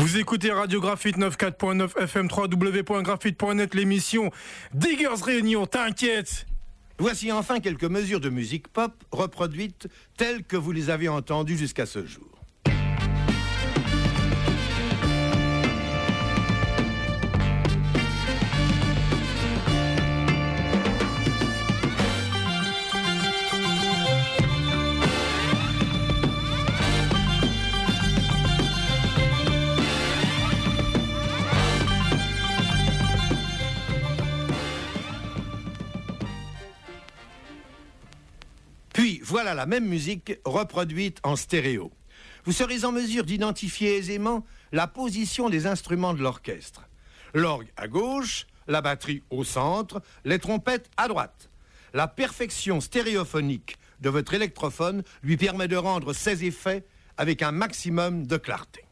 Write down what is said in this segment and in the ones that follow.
Vous écoutez Radio Graphite 94.9 FM 3W.graphite.net l'émission Diggers Réunion, t'inquiète Voici enfin quelques mesures de musique pop reproduites telles que vous les avez entendues jusqu'à ce jour. Voilà la même musique reproduite en stéréo. Vous serez en mesure d'identifier aisément la position des instruments de l'orchestre. L'orgue à gauche, la batterie au centre, les trompettes à droite. La perfection stéréophonique de votre électrophone lui permet de rendre ses effets avec un maximum de clarté.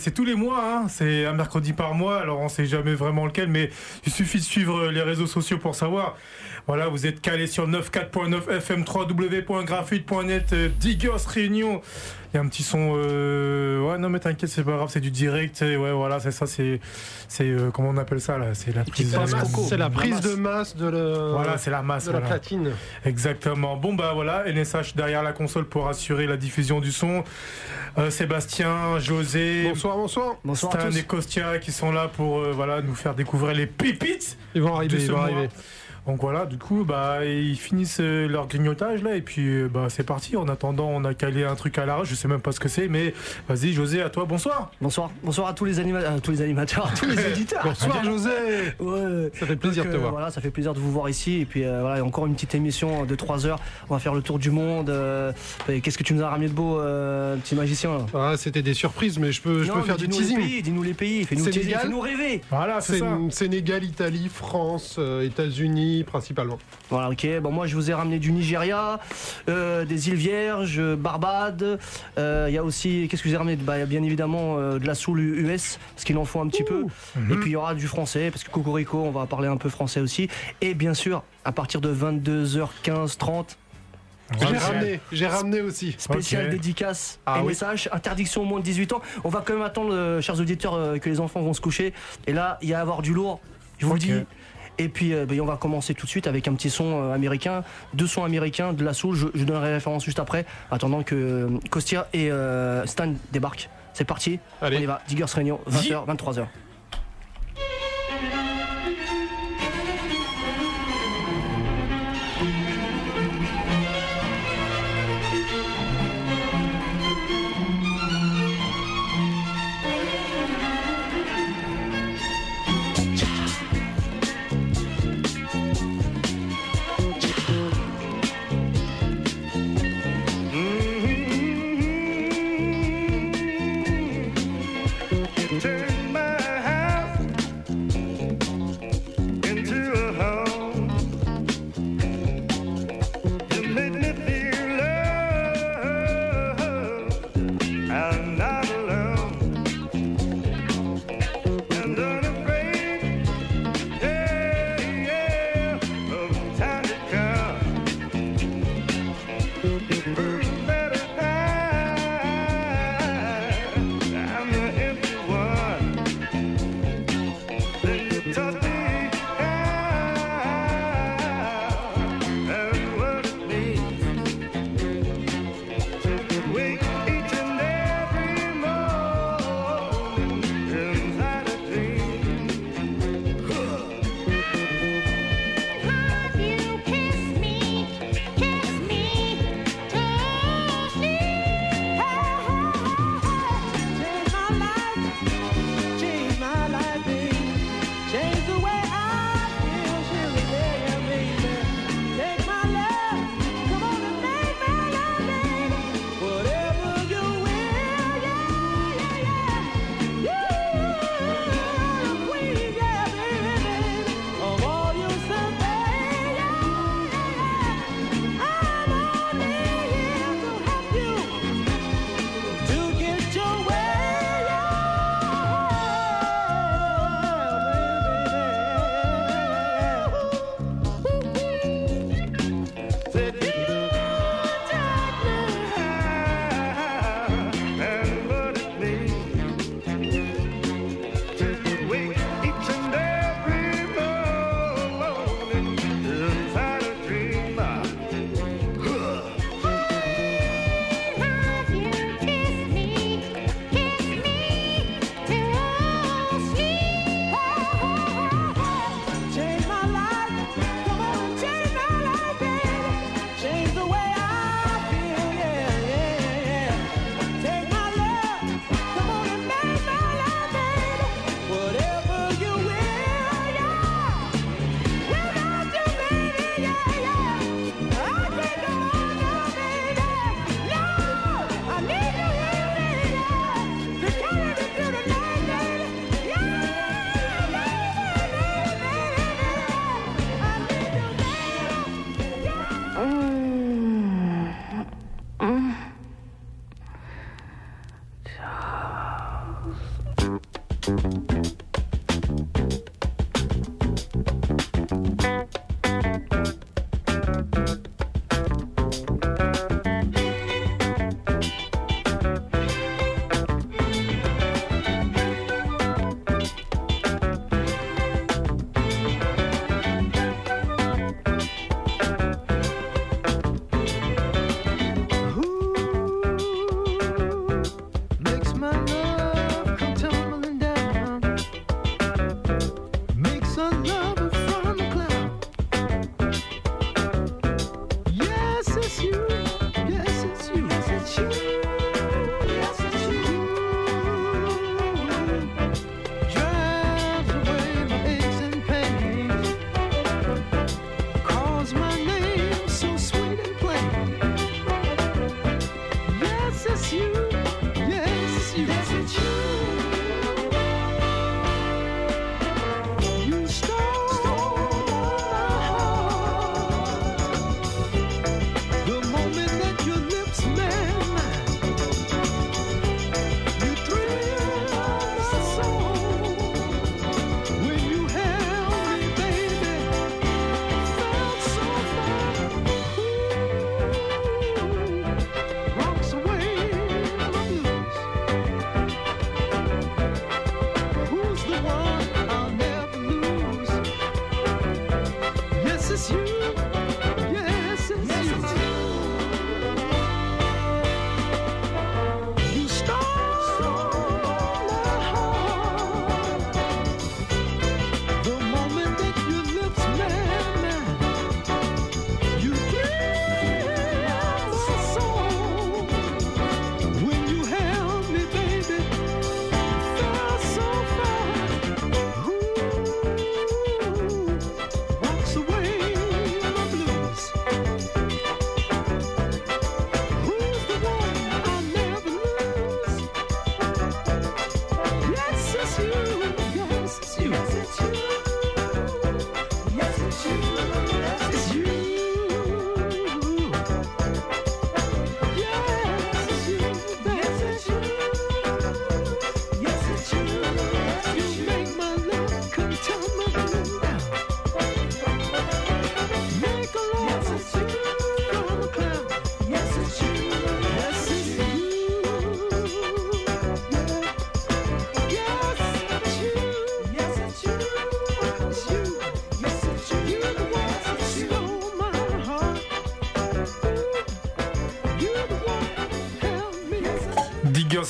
C'est tous les mois, hein. c'est un mercredi par mois, alors on sait jamais vraiment lequel, mais il suffit de suivre les réseaux sociaux pour savoir. Voilà, vous êtes calé sur 94.9 FM 3W.graphite.net euh, Diggers Réunion. Il y a un petit son. Euh... Ouais, non, mais t'inquiète, c'est pas grave, c'est du direct. et Ouais, voilà, c'est ça, c'est. c'est euh, comment on appelle ça là C'est la prise C'est la de masse, c'est la prise de masse de, le- Voilà, c'est la masse. de la platine. Exactement. Bon bah voilà, NSH derrière la console pour assurer la diffusion du son. Euh, Sébastien, José, Bonsoir, bonsoir. Bonsoir à Stan tous. et Kostia qui sont là pour euh, voilà nous faire découvrir les pépites. Ils vont arriver, ils vont mois. arriver. Donc voilà, du coup bah ils finissent euh, leur grignotage là et puis euh, bah c'est parti. En attendant, on a calé un truc à l'arrache. Je sais même pas ce que c'est, mais vas-y José, à toi. Bonsoir. Bonsoir, bonsoir à tous les, anima- euh, tous les animateurs, à tous les éditeurs. Bonsoir José. Ouais. Ça fait plaisir Donc, de te euh, voir. Voilà, ça fait plaisir de vous voir ici. Et puis euh, voilà, encore une petite émission de 3 heures. On va faire le tour du monde. euh, Qu'est-ce que tu nous as ramené de beau, euh, petit magicien là? Ah, c'était des surprises, mais je peux, je peux mais faire du dis-nous les teasing. pays, Dis-nous les pays, fais-nous teaser, fais-nous rêver. Voilà, c'est. Sénégal, Italie, France, euh, Principalement. Voilà, ok. Bon, moi, je vous ai ramené du Nigeria, euh, des îles Vierges, Barbade. Euh, Il y a aussi, qu'est-ce que j'ai ramené? Bah, Bien évidemment, euh, de la soul US, parce qu'il en faut un petit peu. Mhm. Et puis, il y aura du français, parce que Cocorico, on va parler un peu français aussi. Et bien sûr, à partir de 22h15, 30, J'ai ramené, j'ai ramené aussi. spécial dédicace Ah oui. MSH, interdiction au moins de 18 ans. On va quand même attendre, euh, chers auditeurs, euh, que les enfants vont se coucher. Et là, il y a à avoir du lourd, je vous le dis. Et puis, euh, ben, on va commencer tout de suite avec un petit son euh, américain, deux sons américains, de la soul. Je, je donnerai référence juste après, attendant que euh, Kostia et euh, Stan débarquent. C'est parti, Allez. on y va. Diggers Réunion, 20h, 23h.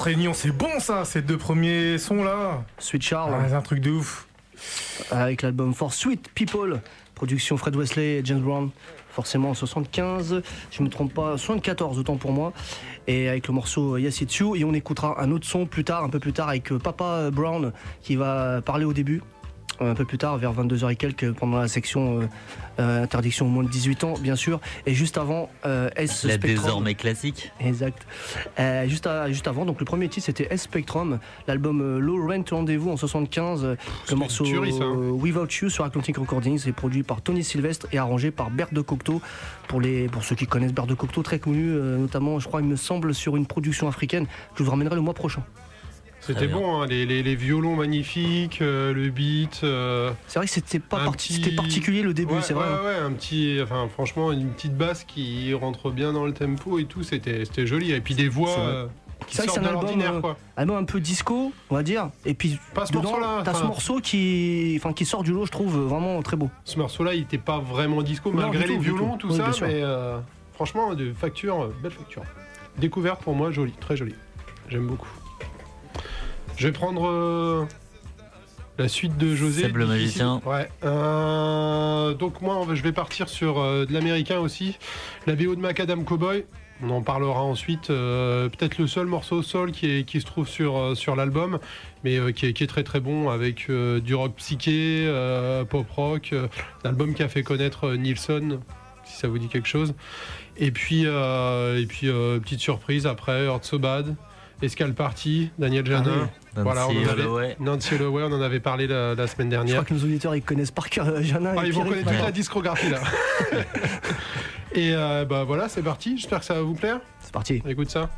Réunion, c'est bon ça, ces deux premiers sons là. Sweet Charles. Ah, c'est un truc de ouf. Avec l'album For Sweet People, production Fred Wesley et James Brown. Forcément en 75, je me trompe pas, 74 autant pour moi. Et avec le morceau Yes It's You. Et on écoutera un autre son plus tard, un peu plus tard, avec Papa Brown qui va parler au début un peu plus tard, vers 22h et quelques, pendant la section euh, euh, interdiction au moins de 18 ans, bien sûr. Et juste avant, euh, S La Spectrum. désormais classique. Exact. Euh, juste, à- juste avant, donc le premier titre c'était S Spectrum, l'album euh, Low Rent Rendez-vous en 75, euh, C'est le morceau tuerie, ça, hein. euh, Without You sur Atlantic Recordings est produit par Tony Sylvestre et arrangé par Bert de Cocteau. Pour, les, pour ceux qui connaissent Bert de Cocteau, très connu, euh, notamment, je crois, il me semble, sur une production africaine que je vous ramènerai le mois prochain. C'était bon, hein, les, les- les violons magnifiques, euh, le beat. euh, C'est vrai que c'était pas Un parti- petit- c'était particulier le début, ouais, c'est vrai. hein. Ouais, ouais, un petit, enfin, franchement, une petite basse qui rentre bien dans le tempo et tout, c'était joli. Et puis des voix C'est vrai. euh, que sortent c'est de un album, l'ordinaire, euh, quoi. Album un peu disco, on va dire. Et puis, Pas ce dedans, t'as ce morceau qui, enfin, qui sort du lot, je trouve vraiment très beau. Ce morceau-là, il était pas vraiment disco, Non, malgré les tout, violons, tout. tout, Oui, ça, mais euh, franchement, de facture, belle facture. Découverte pour moi, jolie, très jolie. J'aime beaucoup. Je vais prendre euh, la suite de José. Seb le magicien. Ouais. euh, donc moi, je vais partir sur euh, de l'américain aussi. La BO de Macadam Cowboy. On en parlera ensuite. Peut-être le seul morceau sol qui, est- qui se trouve sur, sur l'album, mais qui, est, qui est très très bon avec du rock psyché, pop rock. L'album qui a fait connaître Nilsson, si ça vous dit quelque chose. Et puis, et puis petite surprise après, Hurt So Bad, Escale Party, Daniel Janin, Ah oui. Voilà, on Nancy en avait- Holloway. Nancy Holloway, on en avait parlé la, la semaine Je dernière. crois que nos auditeurs ils connaissent par cœur euh, Janin Ah, et ils vont connaître toute la discographie là. Et euh, bah voilà, c'est parti. J'espère que ça va vous plaire. C'est parti. Écoute ça.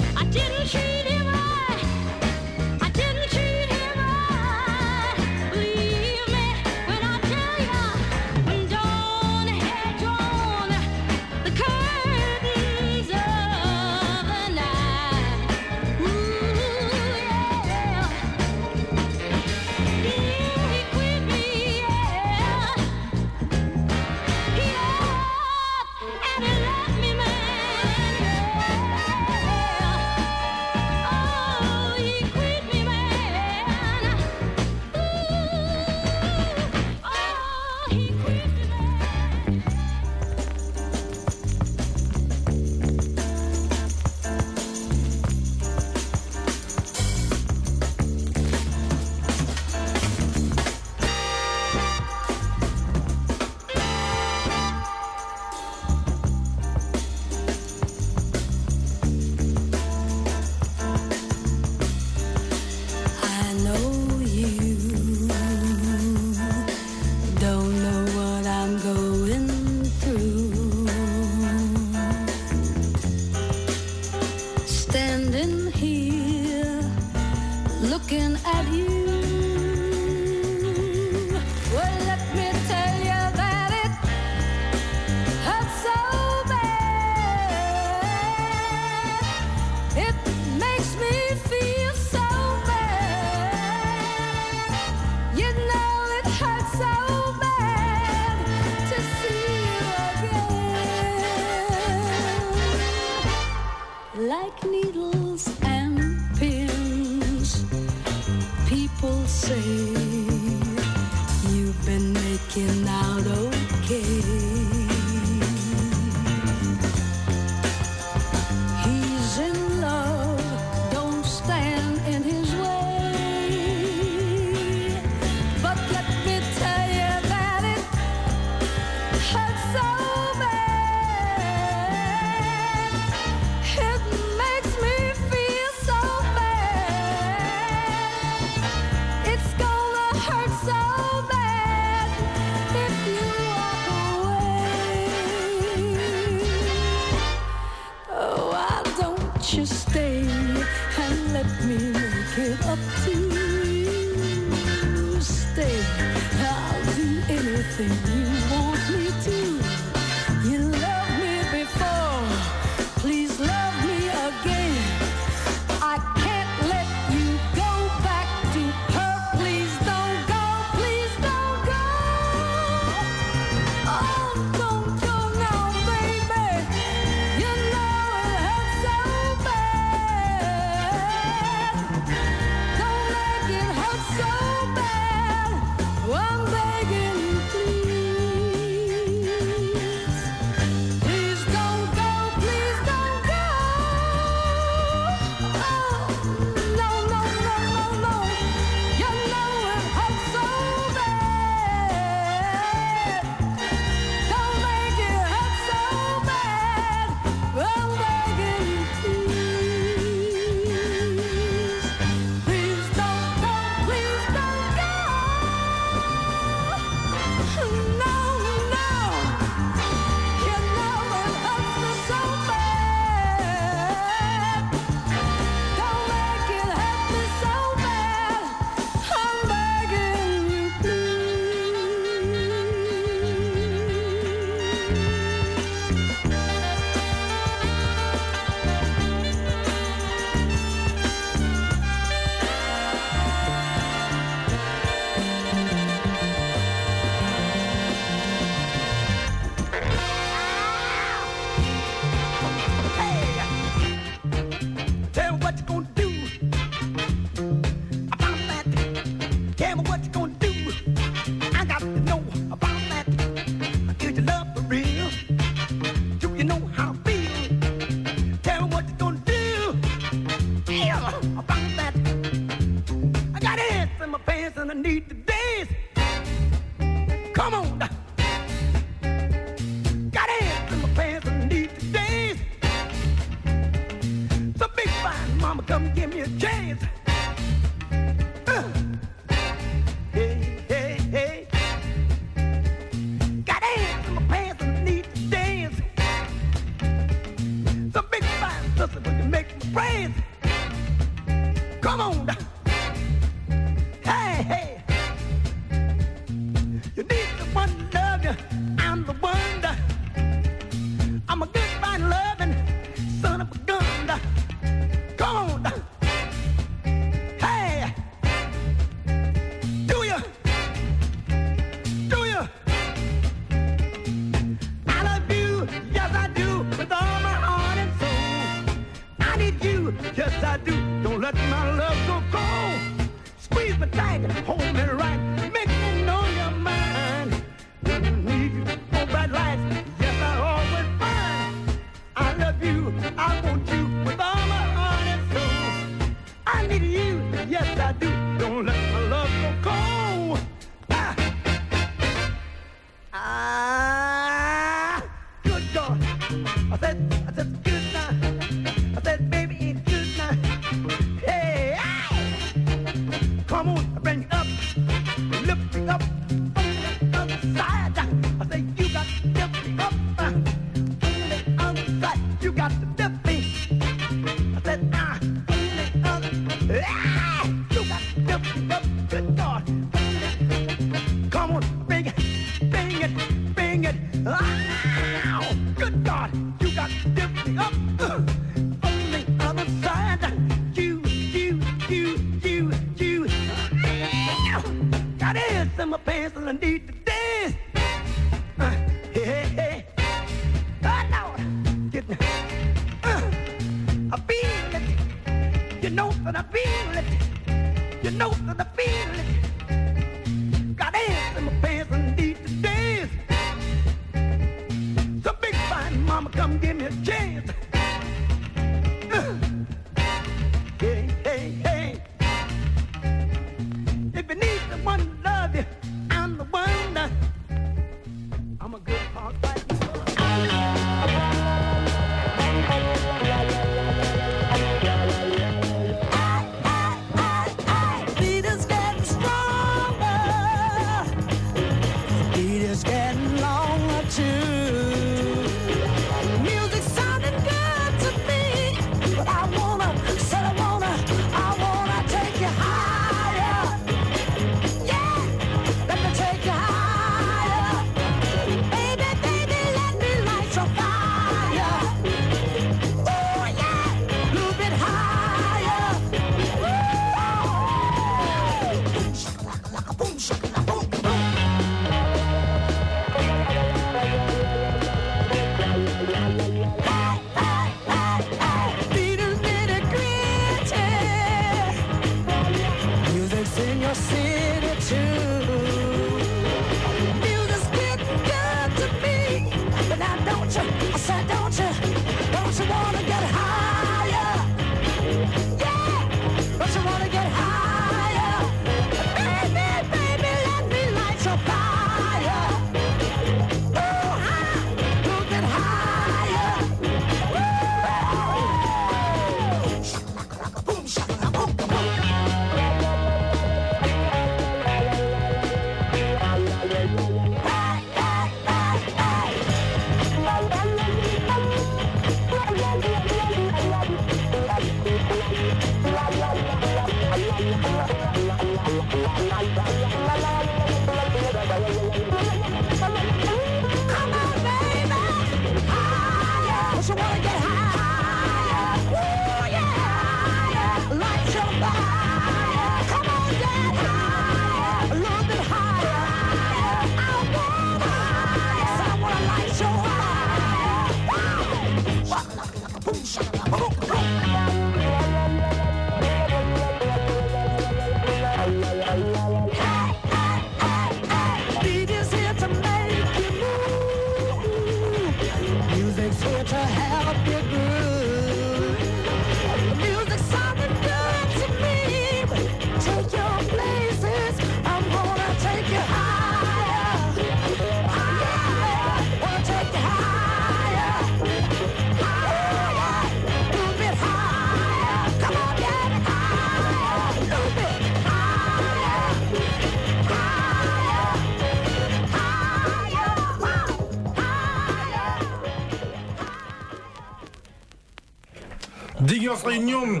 Diggers Réunion,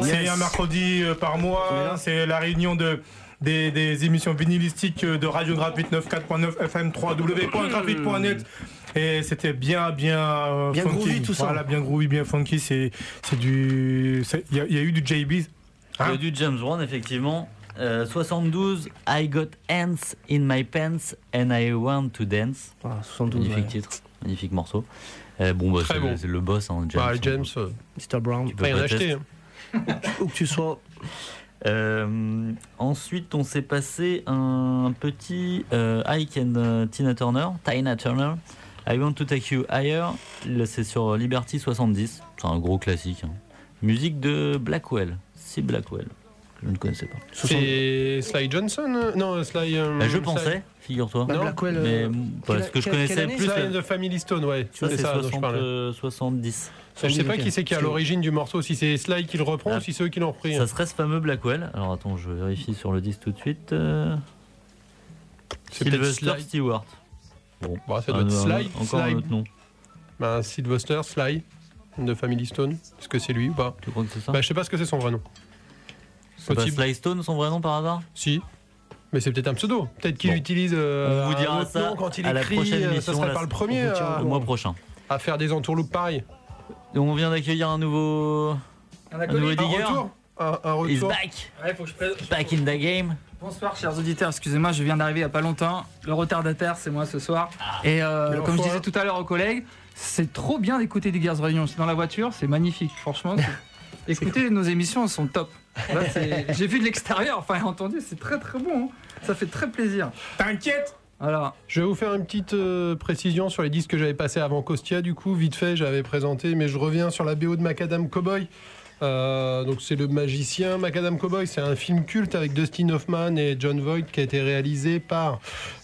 c'est un mercredi euh, par mois. C'est la réunion de, des, des émissions vinylistiques euh, de Radio Graphite 94.9 FM 3W.graphite.net. Et c'était bien, bien, euh, Bien funky. groovy, tout ça. Voilà, bien groovy, bien funky. C'est, c'est du, il y, a- y a eu du JB. Il y Hein a du James Brown, effectivement. Euh, 72, I got ants in my pants and I want to dance. 72. Magnifique ouais. titre, magnifique morceau. Euh, bon, bah, Très c'est bon. le- c'est le boss, hein, James. Bah, On James, euh, Mr. Brown. tu peux rien pas acheter. hein. Où que tu sois. Euh, ensuite, on s'est passé un petit euh, Ike and Tina Turner, Tina Turner. I want to take you higher. Là, C'est sur Liberty 70. C'est un gros classique. hein. Musique de Blackwell. Si Blackwell. Je ne connaissais pas. C'est Sly Johnson euh, Non, Sly. euh, Bah, je Sly- pensais, figure-toi. Bah, Non, Blackwell. Mais euh, voilà, quelle- ce que je quelle- connaissais quelle plus, Sly and the Family Stone, ouais. ça C'est ça dont je 60, parlais. euh, 70. Je sais pas qui c'est qui est à Parce l'origine du morceau, si c'est Sly qui le reprend Ah. ou si c'est eux qui l'ont repris. Ça serait ce fameux Blackwell. Alors attends, je vérifie sur le disque tout de suite. euh, Sylvester Sly. Stewart. Bon, Bah, ça doit un- être un- Sly. Encore un Sly. autre nom. Bah, Sylvester, Sly, de Family Stone. Est-ce que c'est lui ou pas Tu crois que c'est ça Bah, je sais pas ce que c'est son vrai nom. C'est pas possible. Sly Stone son vrai nom par hasard? Si. Mais c'est peut-être un pseudo. Peut-être qu'il Bon. utilise euh, On vous un dira autre ça nom quand il à la écrit. prochaine euh, émission, ça serait la- pas le premier Le mois prochain. à faire des entourloupes pareils. Et on vient d'accueillir un nouveau. Un Un nouveau acolyte. Un digger. retour un, un He's retour. back! Ouais, faut que je présente. Back in the game! Bonsoir chers auditeurs, excusez-moi, je viens d'arriver il n'y a pas longtemps. Le retardataire, c'est moi ce soir. Et euh, comme je disais tout à l'heure aux collègues, c'est trop bien d'écouter des Girls Réunion dans la voiture, c'est magnifique, franchement. c'est- Écoutez, nos émissions elles sont top. J'ai vu de l'extérieur, enfin entendu, c'est très très bon. hein. Ça fait très plaisir. T'inquiète Alors, Je vais vous faire une petite euh, précision sur les disques que j'avais passés avant Costia. Du coup, vite fait, j'avais présenté, mais je reviens sur la BO de Macadam Cowboy. Euh, donc c'est le magicien Macadam Cowboy, c'est un film culte avec Dustin Hoffman et John Voight qui a été réalisé par,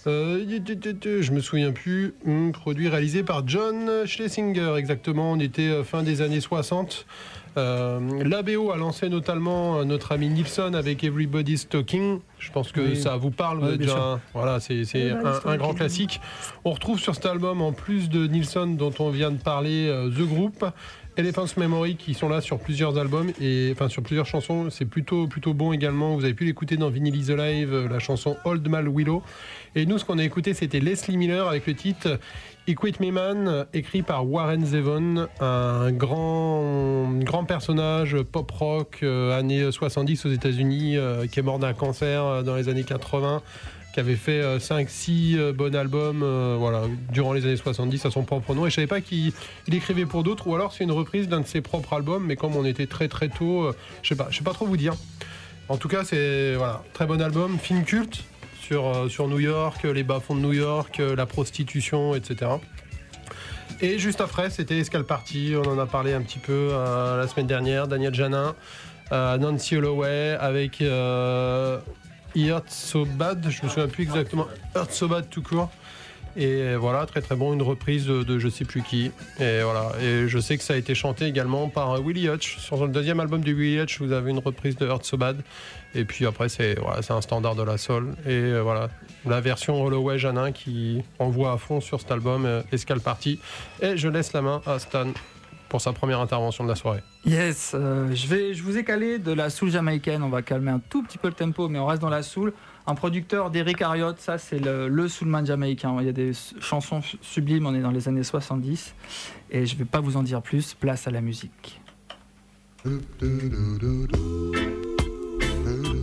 euh, je me souviens plus, hum, produit réalisé par John Schlesinger exactement. On était euh, fin des années 60. Euh, la BO a lancé notamment euh, notre ami Nilsson avec Everybody's Talking. Je pense que Oui. ça vous parle. déjà voilà, c'est un, un grand classique. On retrouve sur cet album, en plus de Nilsson dont on vient de parler, euh, The Group, Elephant's Memory qui sont là sur plusieurs albums et enfin sur plusieurs chansons. C'est plutôt plutôt bon également. Vous avez pu l'écouter dans Vinyl is Alive, euh, la chanson Old Mal Willow. Et nous, ce qu'on a écouté, c'était Leslie Miller avec le titre Equate Me Man, euh, écrit par Warren Zevon, un grand, personnage pop rock euh, années 70 aux États-Unis, euh, qui est mort d'un cancer euh, dans les années 80 qui avait fait 5-6 bons albums euh, voilà, durant les années 70 à son propre nom. Et je savais pas qu'il il écrivait pour d'autres, ou alors c'est une reprise d'un de ses propres albums, mais comme on était très très tôt, euh, je sais pas, sais pas trop vous dire. En tout cas, c'est voilà, très bon album, film culte sur, euh, sur New York, les bas-fonds de New York, euh, la prostitution, etc. Et juste après, c'était Escal Party, on en a parlé un petit peu euh, la semaine dernière, Daniel Janin, Nancy Holloway, avec euh, So Bad, je me souviens plus exactement, Hurt So Bad tout court. Et voilà, très très bon, une reprise de, de je sais plus qui. Et voilà, et je sais que ça a été chanté également par Willie Hutch. Sur le deuxième album de Willie Hutch, vous avez une reprise de Hurt So Bad. Et puis après, c'est voilà, c'est un standard de la soul. Et euh, voilà, la version Holloway Janin qui envoie à fond sur cet album, euh, Escal Party. Et je laisse la main à Stan pour sa première intervention de la soirée. yes, euh, je, vais, je vous ai calé de la soul jamaïcaine. On va calmer un tout petit peu le tempo, mais on reste dans la soul. Un producteur d'Eric Harriott, ça c'est le, le soulman jamaïcain. Il y a des chansons su- sublimes, on est dans les années 70. Et je vais pas vous en dire plus, place à la musique. true.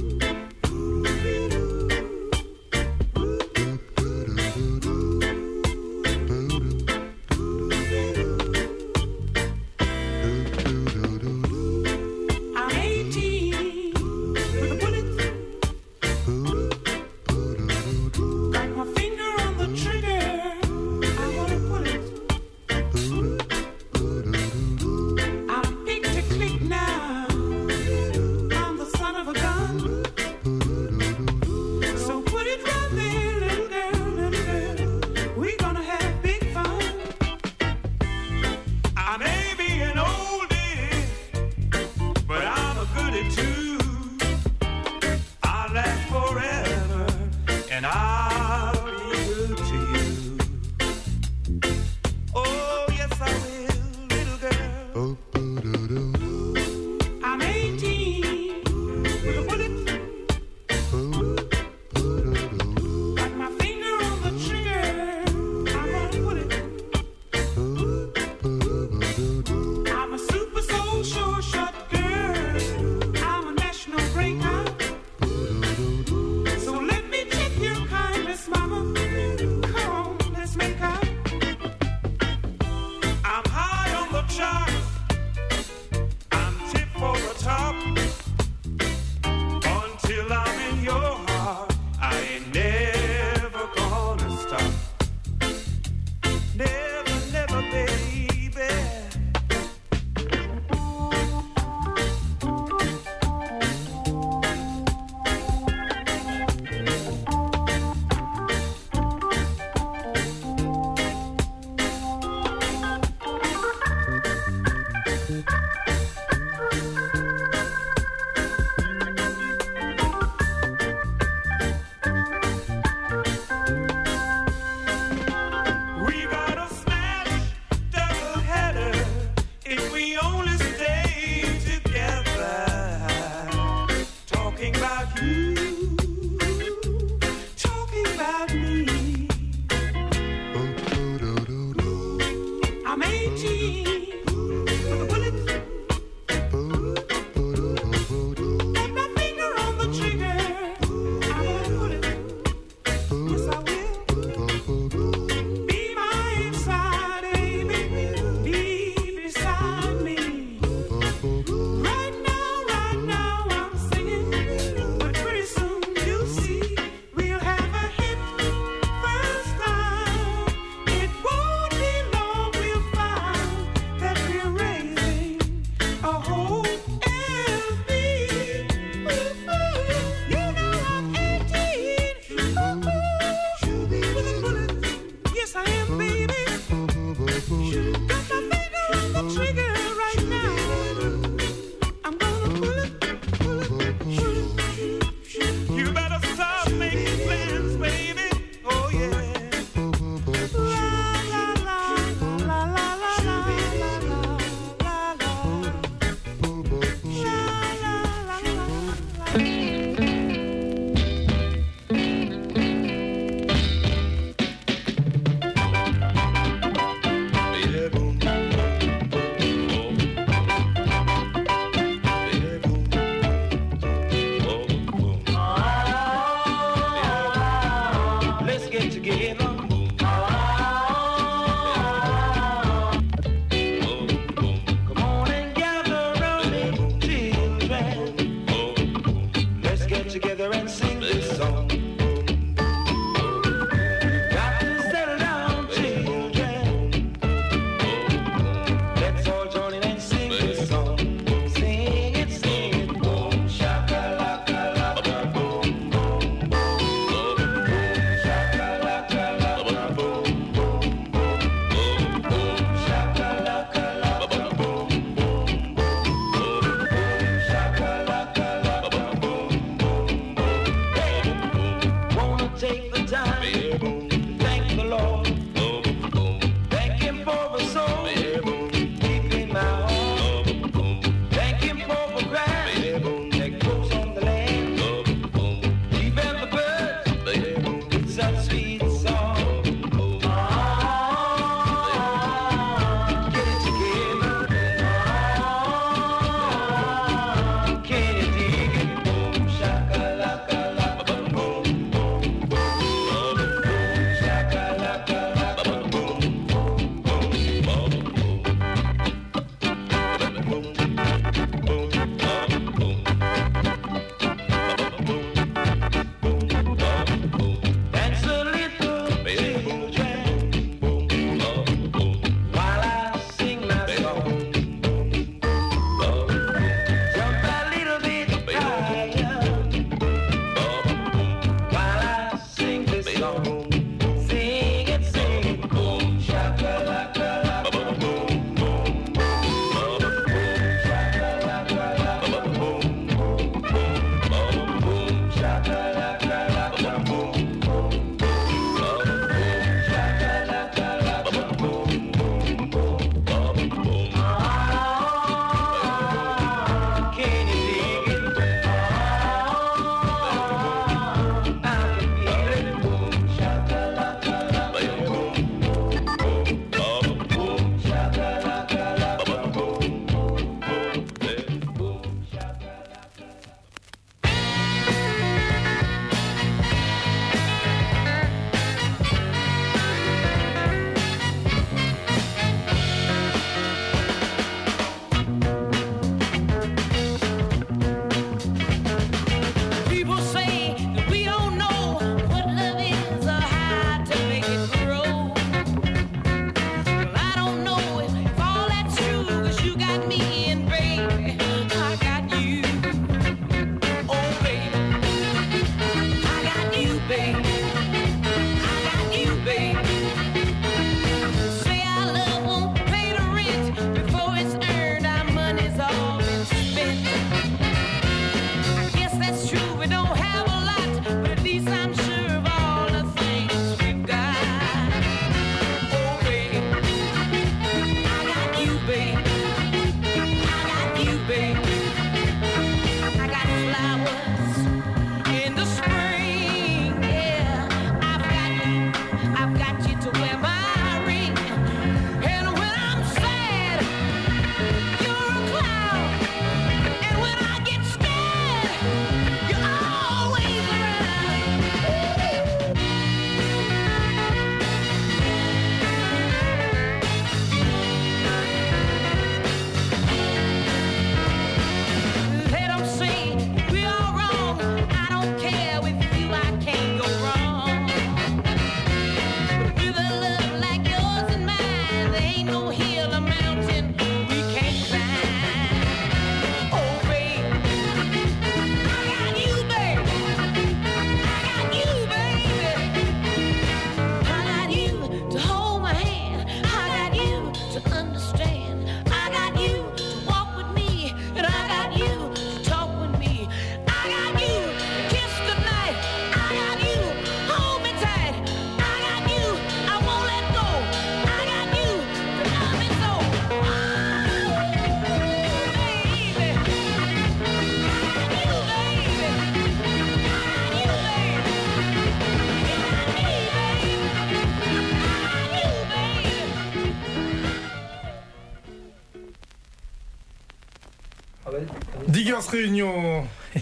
Réunion.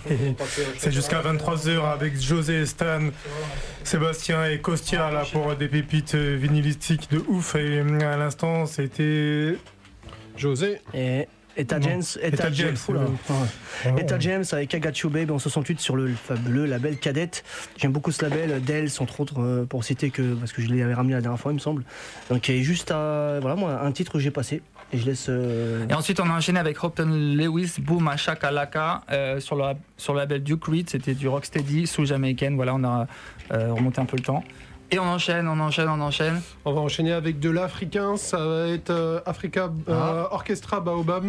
C'est jusqu'à 23h avec José, Stan, Sébastien et Costia là pour des pépites euh, vinylistiques de ouf. Et euh, à l'instant, c'était. José. Et Eta. James, Eta Etta James. Etta James avec You Babe en 68 sur le fabuleux label Cadette. J'aime beaucoup ce label, Dells entre autres, euh, pour citer que, parce que je l'avais ramené la dernière fois, il me semble. Donc, il y a juste à, voilà, moi, un titre que j'ai passé. Et je laisse. euh, Et ensuite, on a enchaîné avec Hopton Lewis, Boom à Shakalaka, euh, sur, le, sur le label Duke Reed. C'était du rocksteady sous jamaïcaine. Voilà, on a euh, remonté un peu le temps. Et on enchaîne, on enchaîne, on enchaîne. On va enchaîner avec de l'africain. Ça va être euh, Africa euh, Orchestra Baobab.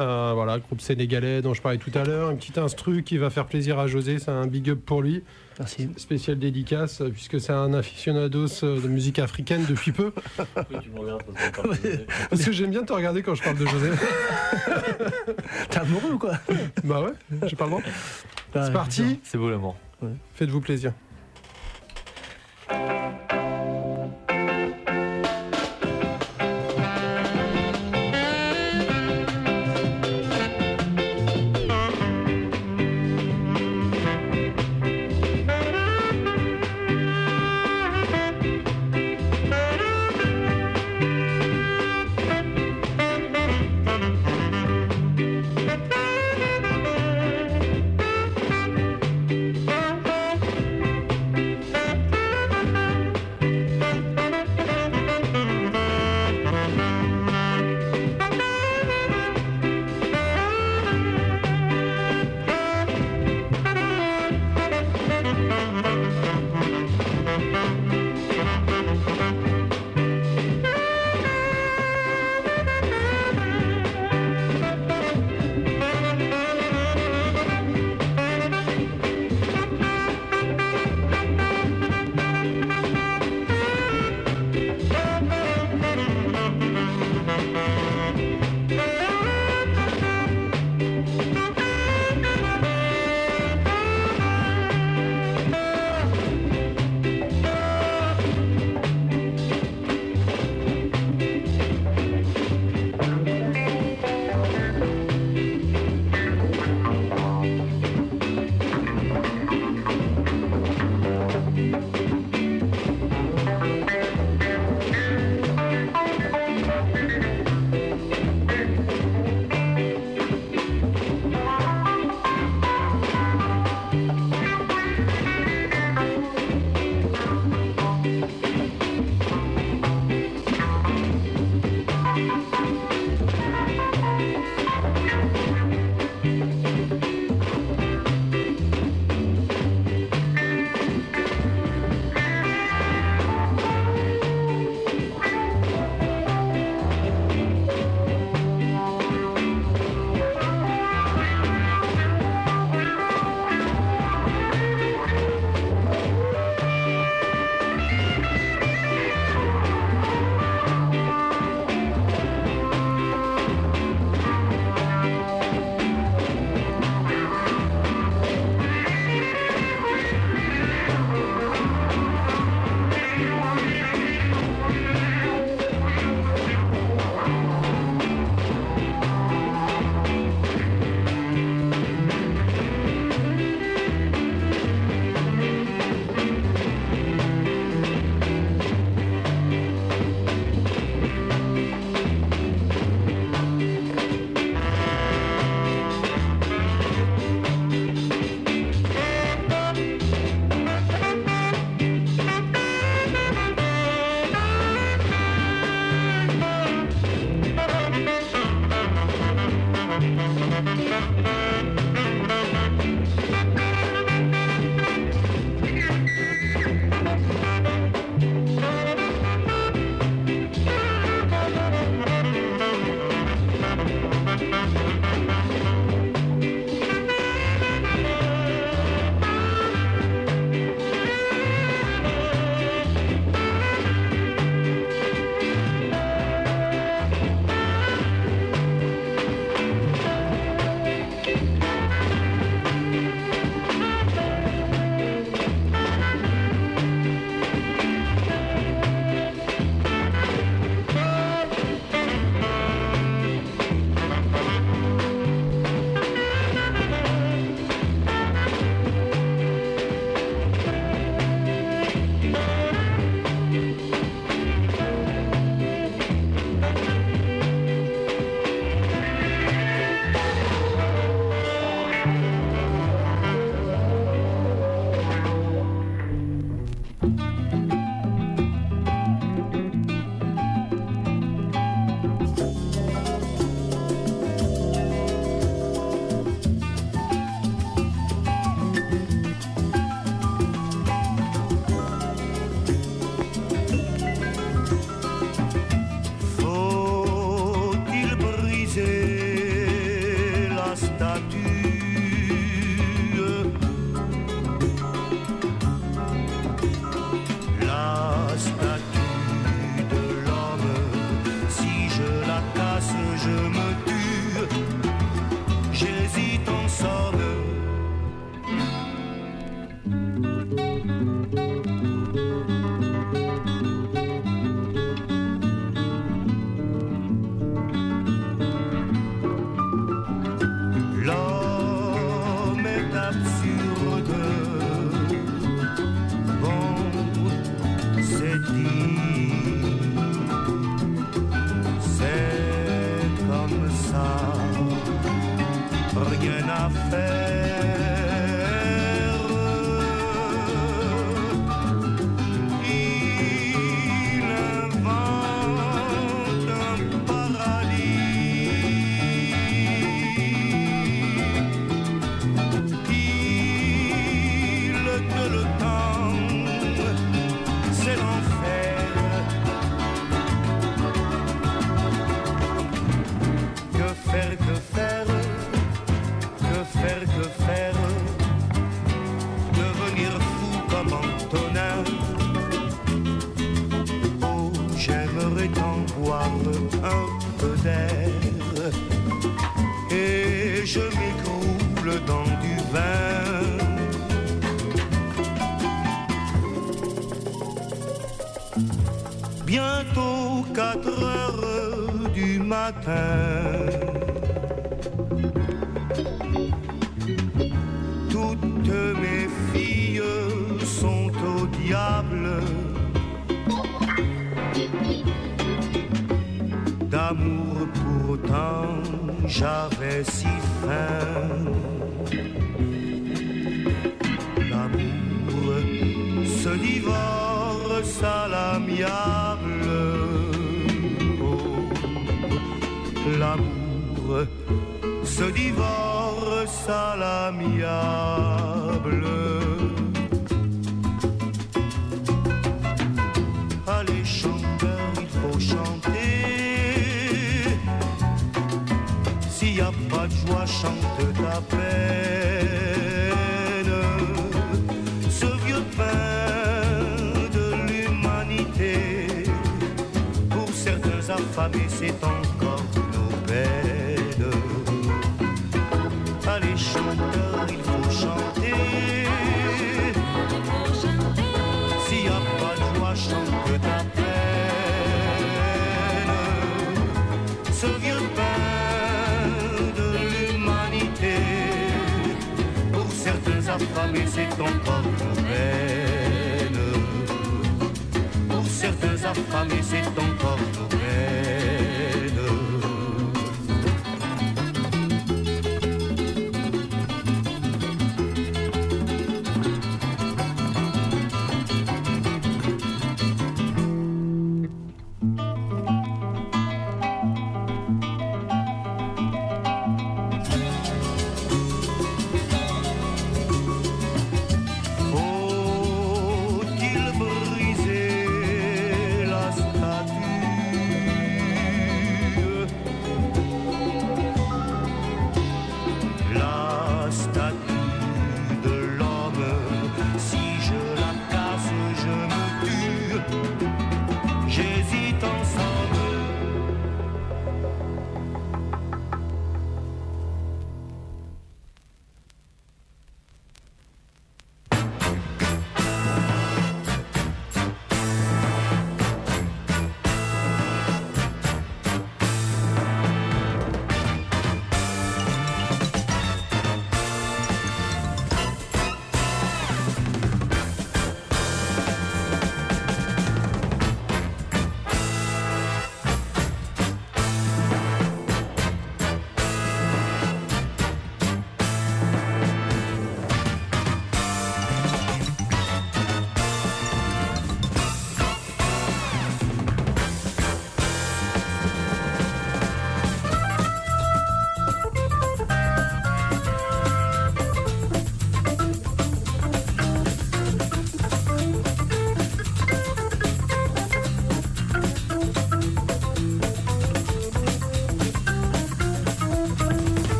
Euh, voilà, groupe sénégalais dont je parlais tout à l'heure. Un petit instru qui va faire plaisir à José. C'est un big up pour lui. Merci. Spécial dédicace, puisque c'est un aficionados euh, de musique africaine depuis peu. tu me regardes parce qu'on parle de- Parce que j'aime bien te regarder quand je parle de José. T'es amoureux ou quoi? Bah ouais, j'ai pas le droit. Ouais, C'est parti, C'est beau l'amour. faites-vous plaisir.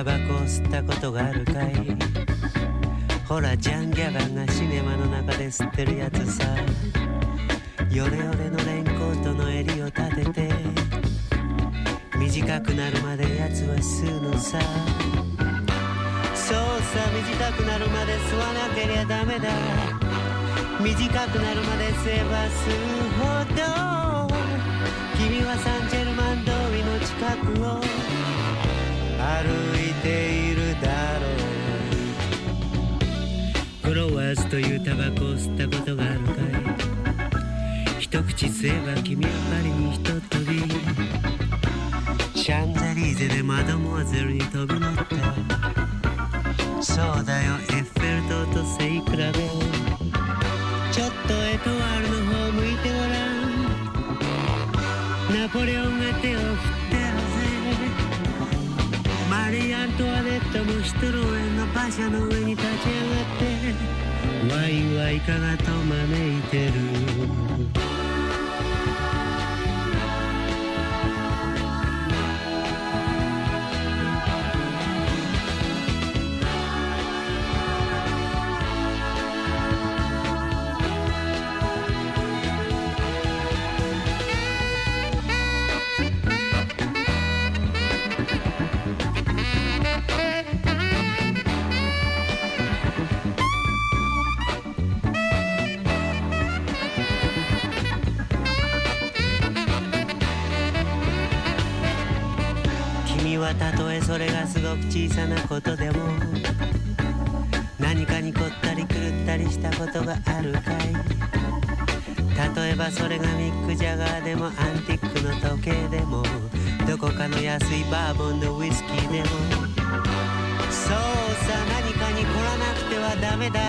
タバコを吸ったことがあるかい？ほらジャンギャバンがシネマの中で吸ってるやつさ。ヨレヨレのレンコートの襟を立てて短くなるまでやつは吸うのさ。そうさ短くなるまで吸わなけりゃダメだ。短くなるまで吸えば吸うほど。ーズというタバコを吸ったことがあるかい一口吸えば君はパリにひと飛びシャンゼリーゼでマドモアゼルに飛び乗ったそうだよエッフェル塔と背比べちょっとエトワールの方向いてごらん。ナポレオンが手を振ってるぜマリー・アントワネットもシトロエンの馬車の上。はいかがと招いてるバーボンのウイスキーでも。そうさ何かに凝らなくてはダメだ。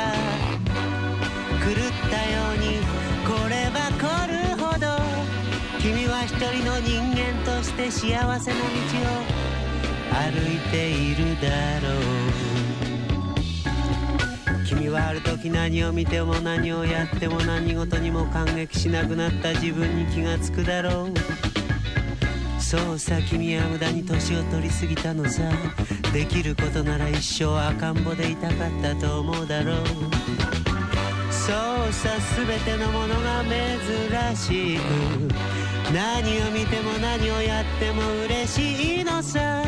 狂ったように凝れば凝るほど。君は一人の人間として幸せな道を歩いているだろう。君はある時何を見ても何をやっても何事にも感激しなくなった自分に気がつくだろう。そうさ君は無駄に年を取りすぎたのさ。できることなら一生赤ん坊でいたかったと思うだろう。そうさ全てのものが珍しく何を見ても何をやっても嬉しいのさ。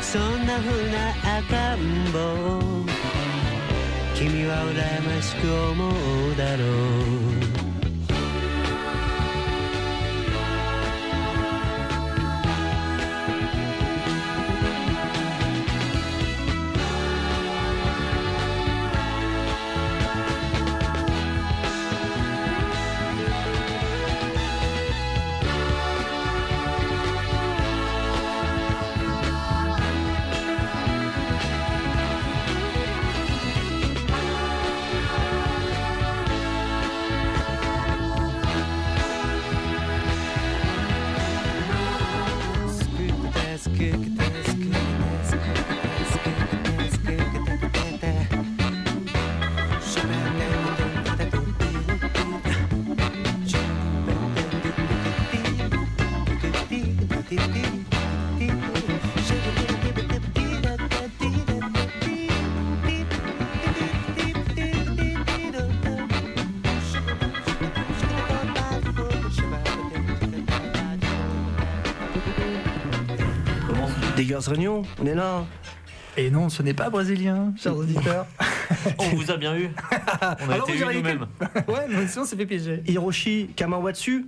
そんな風な赤ん坊君は羨ましく思うだろう。Réunion, on est là. Et non, ce n'est pas brésilien, chers auditeurs. On vous a bien eu. On a Alors, été vous nous-mêmes. ouais, mais sinon, c'est fait piéger. Hiroshi Kamawatsu,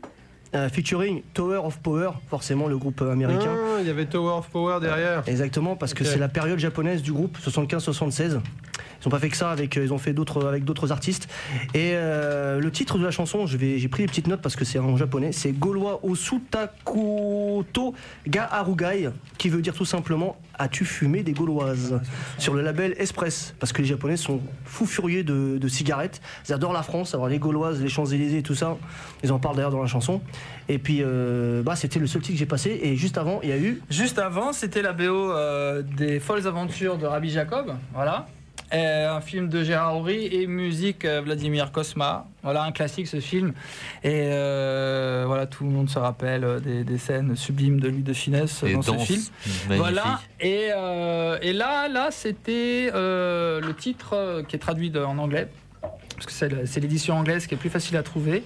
euh, featuring Tower of Power, forcément le groupe euh, américain. Ah, il y avait Tower of Power derrière. Exactement, parce que c'est la période japonaise du groupe 75-76. Ils n'ont pas fait que ça avec, euh, ils ont fait d'autres avec d'autres artistes. Et euh, le titre de la chanson, je vais, j'ai pris les petites notes parce que c'est en japonais. C'est Goloa Osutakoto ga Arugai, qui veut dire tout simplement As-tu fumé des gauloises? Sur le label Express, parce que les Japonais sont fous furieux de, de cigarettes. Ils adorent la France, alors les gauloises, les Champs-Élysées tout ça. Ils en parlent d'ailleurs dans la chanson. Et puis, euh, bah, c'était le seul titre que j'ai passé. Et juste avant, il y a eu Juste avant, c'était la BO des Folles Aventures de Rabbi Jacob. Voilà. Euh, un film de Gérard Horry et musique euh, Vladimir Kosma. Voilà, un classique ce film. Et euh, voilà, tout le monde se rappelle euh, des, des scènes sublimes de lui de finesse Et dans ce film. magnifique. Voilà, et, euh, et là, là c'était euh, le titre qui est traduit en anglais. Parce que c'est l'édition anglaise qui est plus facile à trouver.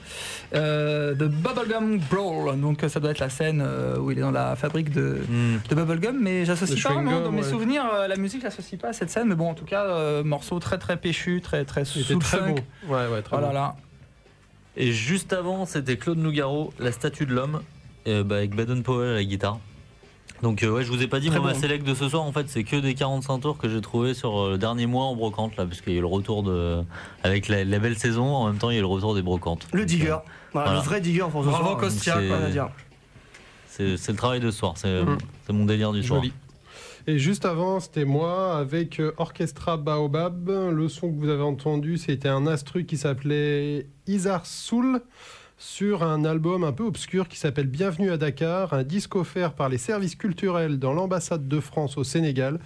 Euh, de Bubblegum Brawl. Donc ça doit être la scène euh, où il est dans la fabrique de, Hmm. de Bubblegum. Mais j'associe pas vraiment. Dans mes ouais. souvenirs, euh, la musique, j'associe pas à cette scène. Mais bon, en tout cas, euh, morceau très très péchu, très très soul très funk. beau. Ouais, ouais, très Oh là beau. là. Et juste avant, c'était Claude Nougaro, La statue de l'homme, euh, bah, avec Baden Powell à la guitare. Donc euh, ouais, je vous ai pas dit, Très moi, bon. ma select de ce soir, en fait, c'est que des 45 tours que j'ai trouvé sur euh, le dernier mois en brocante, là, parce qu'il y a eu le retour de... Avec la, la belle saison, en même temps, il y a eu le retour des brocantes. Le digger. euh, Voilà, voilà. Le vrai digger pour ce Bravo, soir. Kostia, c'est- Rien à dire. C'est c'est le travail de ce soir, c'est c'est mon délire du soir. Joli. Et juste avant, c'était moi avec euh, Orchestra Baobab. Le son que vous avez entendu, c'était un instru qui s'appelait Isar Soul sur un album un peu obscur qui s'appelle Bienvenue à Dakar, un disque offert par les services culturels dans l'ambassade de France au Sénégal.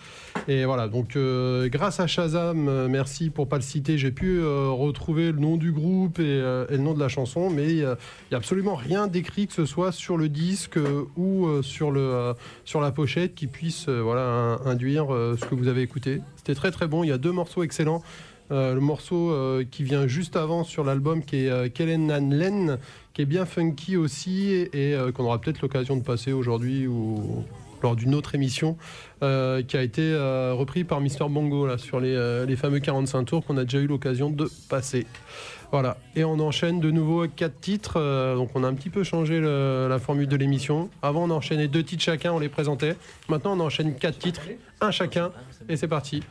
Et voilà, donc euh, grâce à Shazam, euh, merci pour pas le citer, j'ai pu euh, retrouver le nom du groupe et, le nom de la chanson, mais il n'y a absolument rien d'écrit que ce soit sur le disque ou sur, le, sur la pochette qui puisse voilà, induire ce que vous avez écouté. C'était très très bon, il y a deux morceaux excellents. Euh, le morceau euh, qui vient juste avant sur l'album qui est euh, Kellen and Len, qui est bien funky aussi et, qu'on aura peut-être l'occasion de passer aujourd'hui ou lors d'une autre émission, qui a été repris par Mister Bongo là, sur les, les fameux 45 tours qu'on a déjà eu l'occasion de passer. Voilà, et on enchaîne de nouveau quatre titres. donc on a un petit peu changé la formule de l'émission. Avant on enchaînait deux titres chacun, on les présentait. Maintenant on enchaîne quatre titres, un chacun, et c'est parti.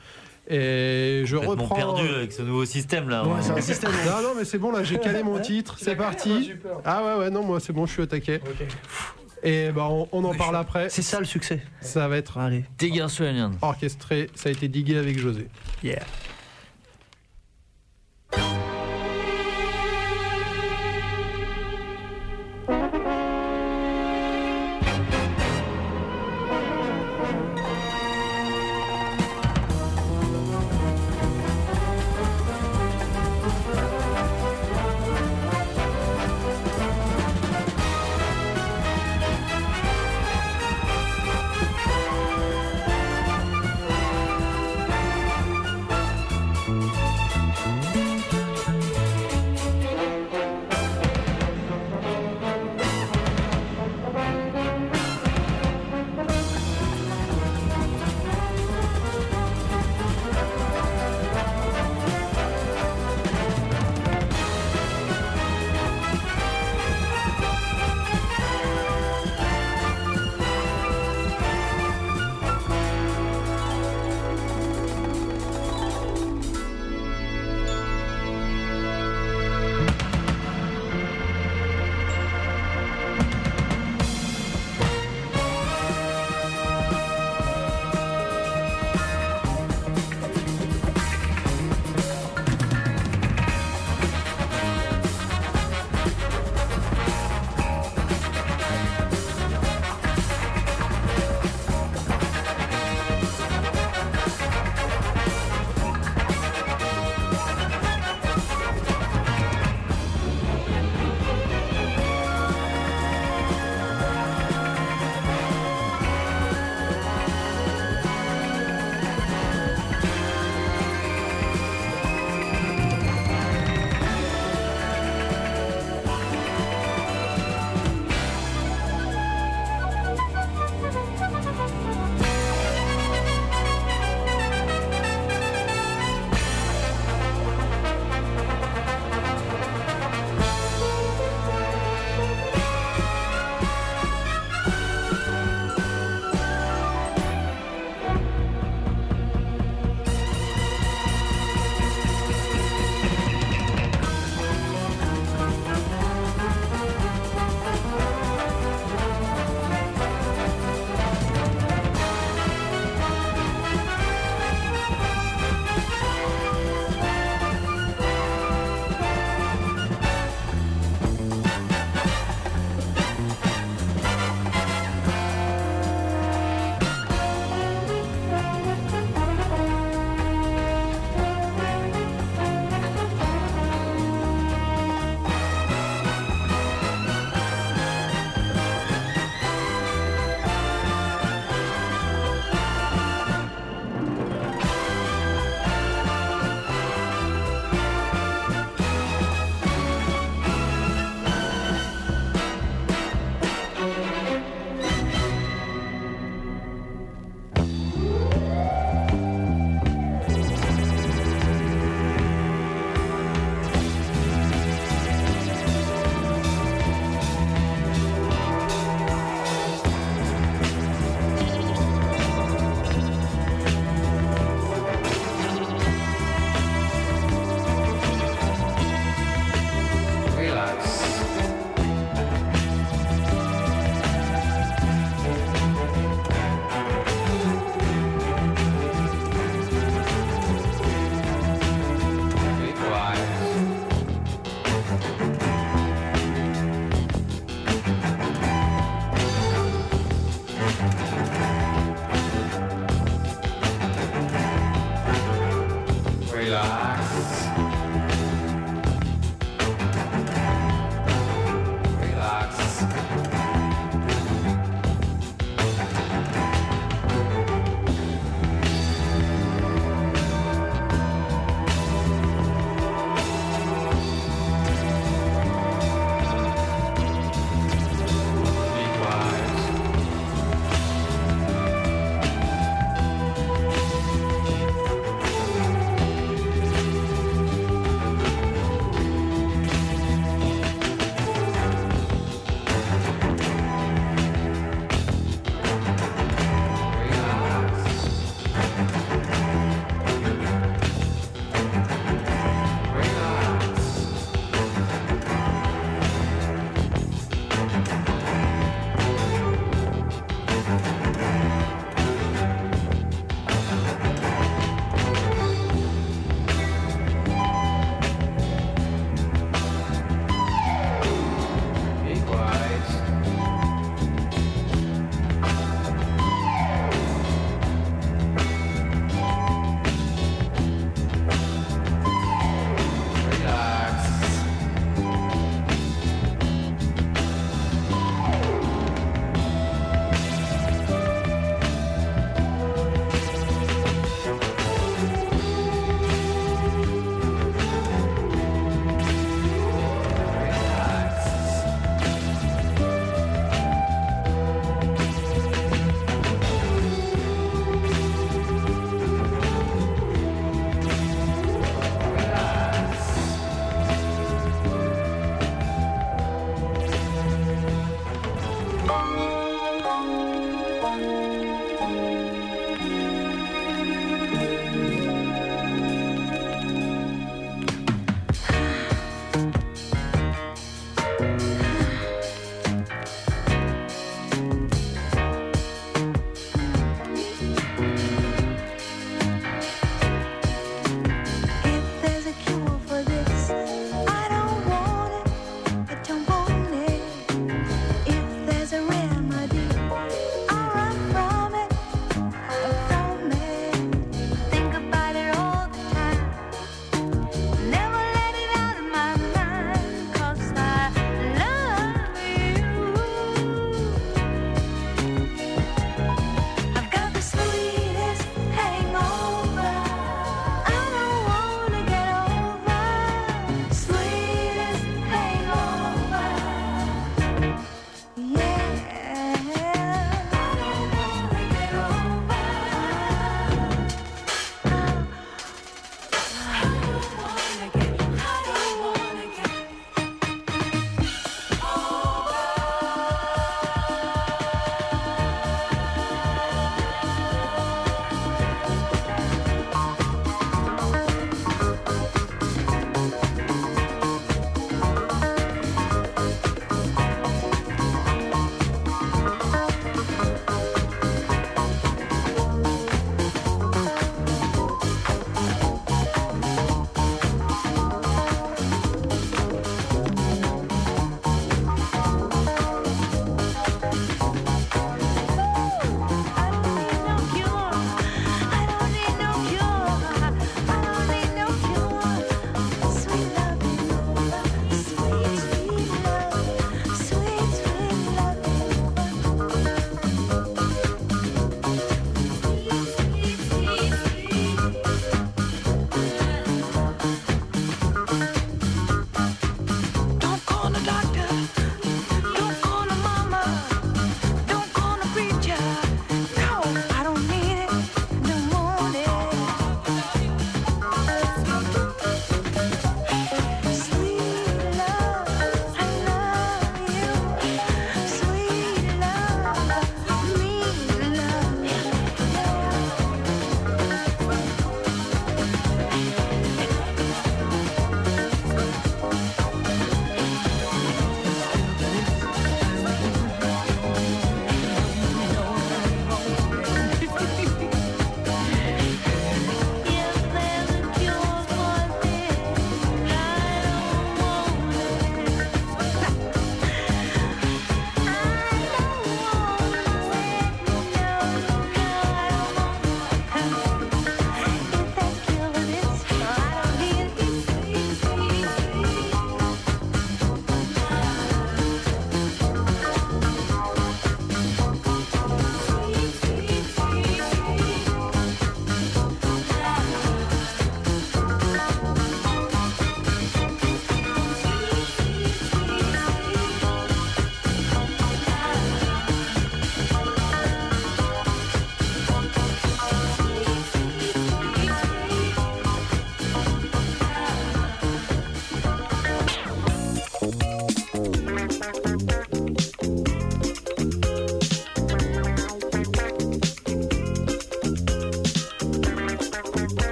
Et je Complètement reprends. perdu avec ce nouveau système là. Ouais, hein. c'est un système. Non, non, mais c'est bon, là, j'ai calé mon titre, c'est parti. Ah ouais, ouais, non, moi, c'est bon, je suis au taquet. Et bah, on, on en parle après. C'est ça le succès. Ça va être Allez. Orchestré, ça a été digué avec José. Yeah.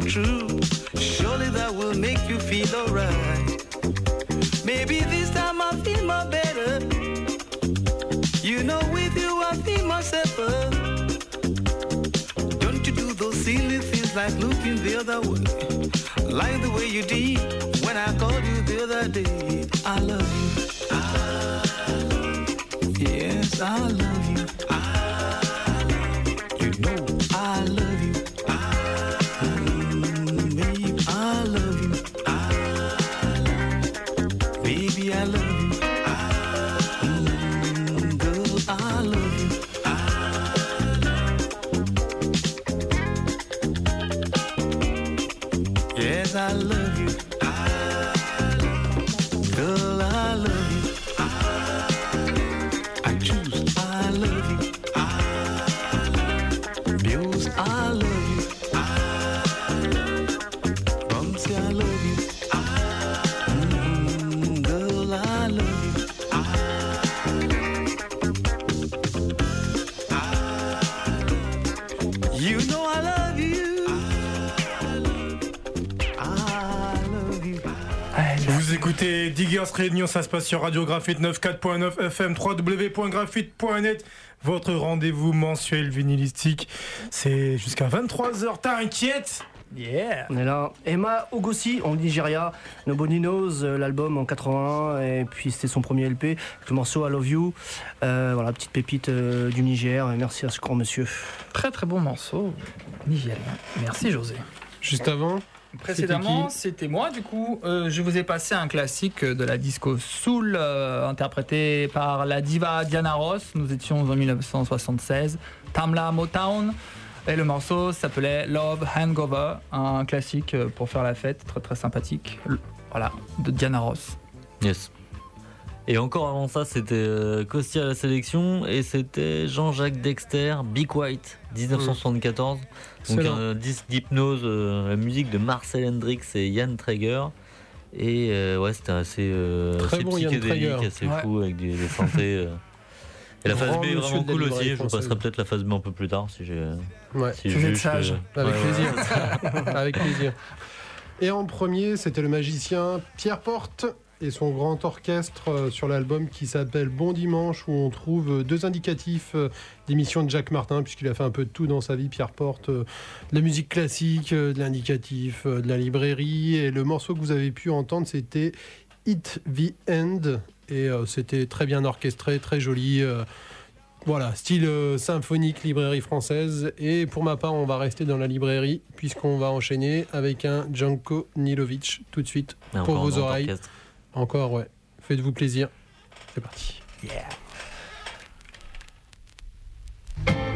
are true. Surely that will make you feel alright. Maybe this time I feel more better. You know, with you I feel more safer. Don't you do those silly things like looking the other way. Réunion, ça se passe sur Radio Graphite 94.9 FM, www.graphite.net. Votre rendez-vous mensuel vinylistique, c'est jusqu'à 23h. T'inquiète Yeah. On est là. Emma Ogosi en Nigeria, Noboninos, euh, l'album en 81, et puis c'était son premier LP, le morceau I Love You. Euh, voilà, petite pépite euh, du Niger, et merci à ce grand monsieur. Très très bon morceau, Niger. Merci José. Juste avant, Précédemment, c'était moi, du coup. Euh, je vous ai passé un classique de la disco soul, euh, interprété par la diva Diana Ross. Nous étions en 1976. Tamla Motown. Et le morceau s'appelait Love Hangover, un classique pour faire la fête, très très sympathique. Voilà, de Diana Ross. Yes. Et encore avant ça, c'était euh, Costi à la sélection et c'était Jean-Jacques Dexter, Big White, 1974. Donc Excellent. un disque d'hypnose, euh, la musique de Marcel Hendrix et Yann Traeger. Et euh, ouais, c'était assez, euh, Très assez bon psychédélique, assez Ouais. fou avec des, des synthés. euh. Et la phase B est vraiment cool aussi. Je vous passerai peut-être la phase B un peu plus tard si j'ai. Ouais. Si Vous êtes sage. que- Avec Ouais, plaisir. ouais. Avec plaisir. Et en premier, c'était le magicien Pierre Porte et son grand orchestre euh, sur l'album qui s'appelle Bon Dimanche, où on trouve euh, deux indicatifs euh, d'émissions de Jacques Martin, puisqu'il a fait un peu de tout dans sa vie, Pierre Porte, de la musique classique, de l'indicatif, de la librairie. Et le morceau que vous avez pu entendre, c'était Hit the End. Et c'était très bien orchestré, très joli. voilà, style euh, symphonique, librairie française. Et pour ma part, on va rester dans la librairie, puisqu'on va enchaîner avec un Janko Nilovic tout de suite pour vos oreilles. orchestre. Encore, ouais. Faites-vous plaisir. C'est parti. Quand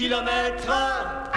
kilomètres.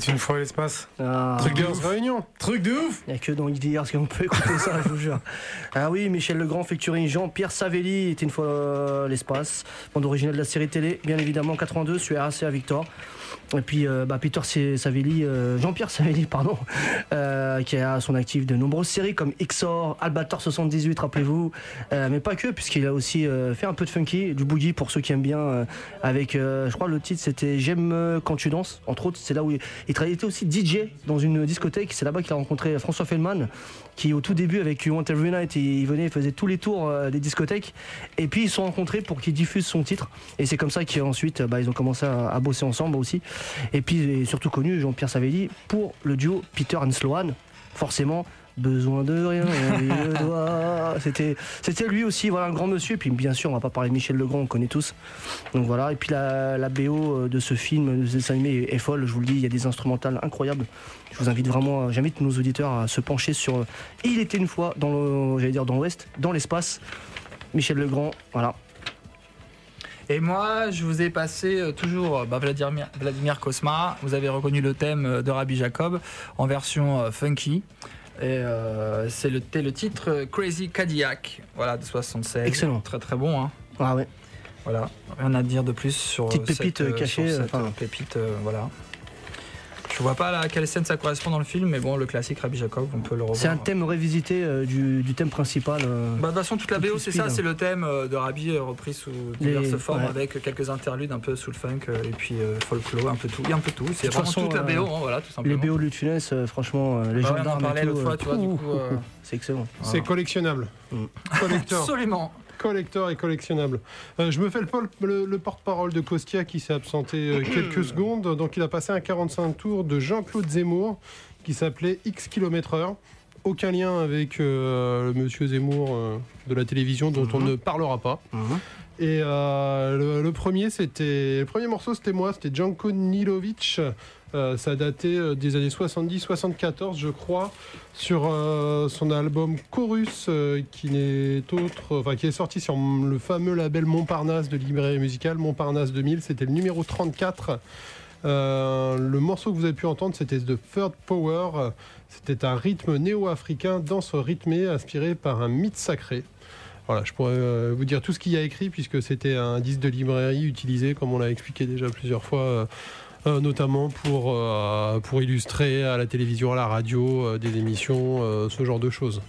Il était une fois l'espace. Ah, Truc de ouf. Réunion. Truc de ouf. Il n'y a que dans Idiars qu'on peut écouter ça, je vous jure. Ah oui, Michel Legrand, featuring Jean-Pierre Savelli, était une fois euh, l'espace. Bande originale de la série télé, bien évidemment, 82, sur RCA Victor. Et puis euh, bah, Peter Savelli, euh, Jean-Pierre Savelli, pardon, qui a son actif de nombreuses séries comme XOR, Albator 78, rappelez-vous, Euh, mais pas que, puisqu'il a aussi euh, fait un peu de funky, du boogie pour ceux qui aiment bien, euh, avec, je crois le titre c'était J'aime quand tu danses, entre autres, c'est là où il, il travaillait aussi DJ dans une discothèque, c'est là-bas qu'il a rencontré François Feldman, qui au tout début avec You Want Every Night, il venait, il faisait tous les tours des discothèques, et puis ils se sont rencontrés pour qu'il diffuse son titre, et c'est comme ça qu'ensuite bah, ils ont commencé à, bosser ensemble aussi, et puis est surtout connu Jean-Pierre Savelli pour le duo Peter and Sloan, forcément. Besoin de rien. C'était, c'était lui aussi, voilà, un grand monsieur. Et puis bien sûr, on va pas parler de Michel Legrand, on connaît tous. Donc voilà. Et puis la, la BO de ce film, de ce dessin animé est, est folle. Je vous le dis, il y a des instrumentales incroyables. Je vous invite vraiment, euh, j'invite nos auditeurs à se pencher sur. euh, Il était une fois dans le, j'allais dire dans l'Ouest, dans l'espace. Michel Legrand, voilà. Et moi, je vous ai passé euh, toujours euh, bah, Vladimir, Vladimir Kosma. Vous avez reconnu le thème euh, de Rabbi Jacob en version funky. Et euh, c'est le, le titre Crazy Cadillac, voilà, de 76. Excellent. Très très bon, hein. Ah ouais. Voilà, rien à dire de plus sur Petite pépite, euh, cachée, cette, enfin. pépite, euh, voilà. Je vois pas à quelle scène ça correspond dans le film, mais bon, le classique Rabbi Jacob, on peut le revoir. C'est un thème revisité euh, du, du thème principal. euh. Bah, de toute façon, toute la BO, c'est ça, speed. c'est le thème euh, de Rabbi euh, repris sous Les- diverses formes ouais. avec quelques interludes un peu soul funk euh, et puis euh, folklore, un peu tout. Il y a un peu tout. C'est vraiment façon, toute la euh, BO, hein, voilà, tout Les simplement. BO de euh, franchement, euh, les Bah ouais, on en gendarmes. parlait l'autre fois, tu vois, du coup, euh, C'est excellent. C'est collectionnable. Collector. Absolument. Collector et collectionnable. Euh, je me fais le, pol- le- le porte-parole de Kostia qui s'est absenté euh, quelques secondes. Donc il a passé un 45 tours de Jean-Claude Zemmour qui s'appelait X km heure. Aucun lien avec euh, le monsieur Zemmour de la télévision dont on ne parlera pas. Et euh, le, le premier, c'était le premier morceau, c'était moi, c'était Janko Nilovic. Euh, ça datait euh, des années 70-74, je crois, sur euh, son album Chorus, qui n'est autre, enfin qui est sorti sur le fameux label Montparnasse de librairie musicale, Montparnasse 2000. C'était le numéro 34. Euh, le morceau que vous avez pu entendre, c'était The Third Power. C'était un rythme néo-africain, danse rythmée, inspiré par un mythe sacré. Voilà, je pourrais vous dire tout ce qu'il y a écrit, puisque c'était un disque de librairie utilisé, comme on l'a expliqué déjà plusieurs fois, euh, notamment pour, euh, pour illustrer à la télévision, à la radio, euh, des émissions, euh, ce genre de choses.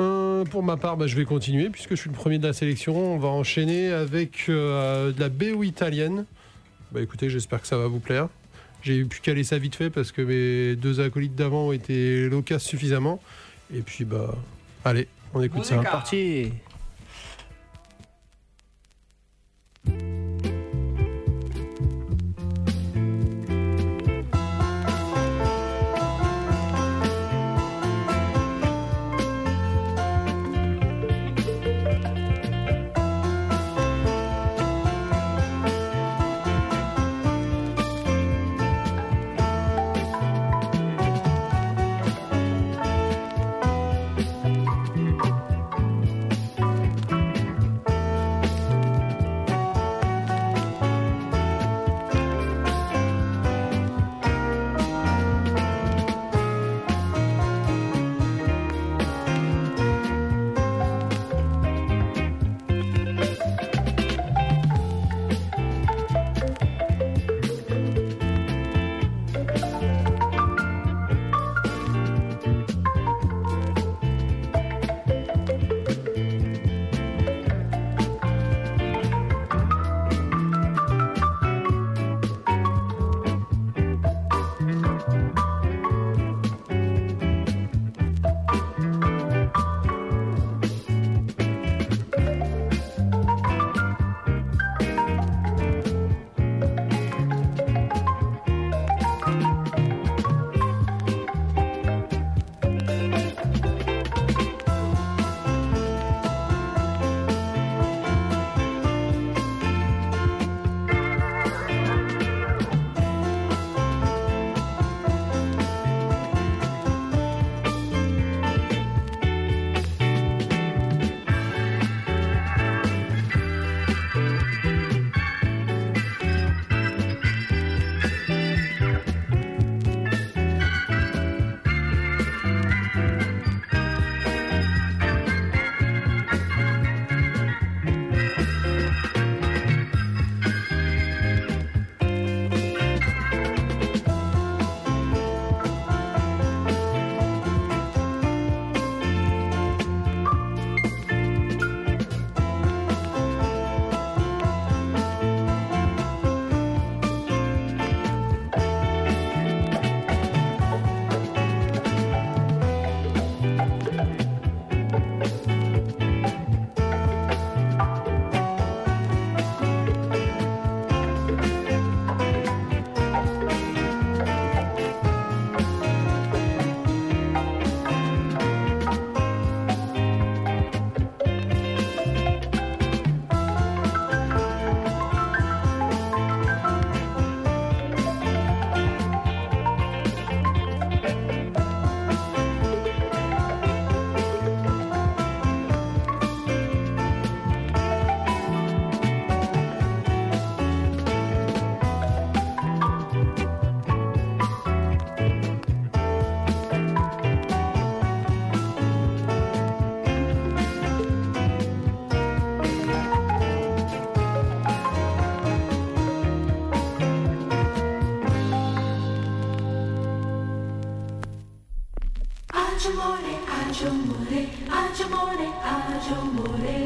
Euh, pour ma part, bah, je vais continuer, puisque je suis le premier de la sélection. On va enchaîner avec euh, de la BO italienne. Bah écoutez, j'espère que ça va vous plaire. J'ai pu caler ça vite fait parce que mes deux acolytes d'avant ont été loquaces suffisamment. Et puis bah, allez, on écoute ça. C'est parti. Rádio Morena.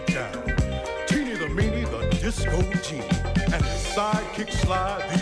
get down. Teeny the meanie, the disco genie, and his sidekick slide.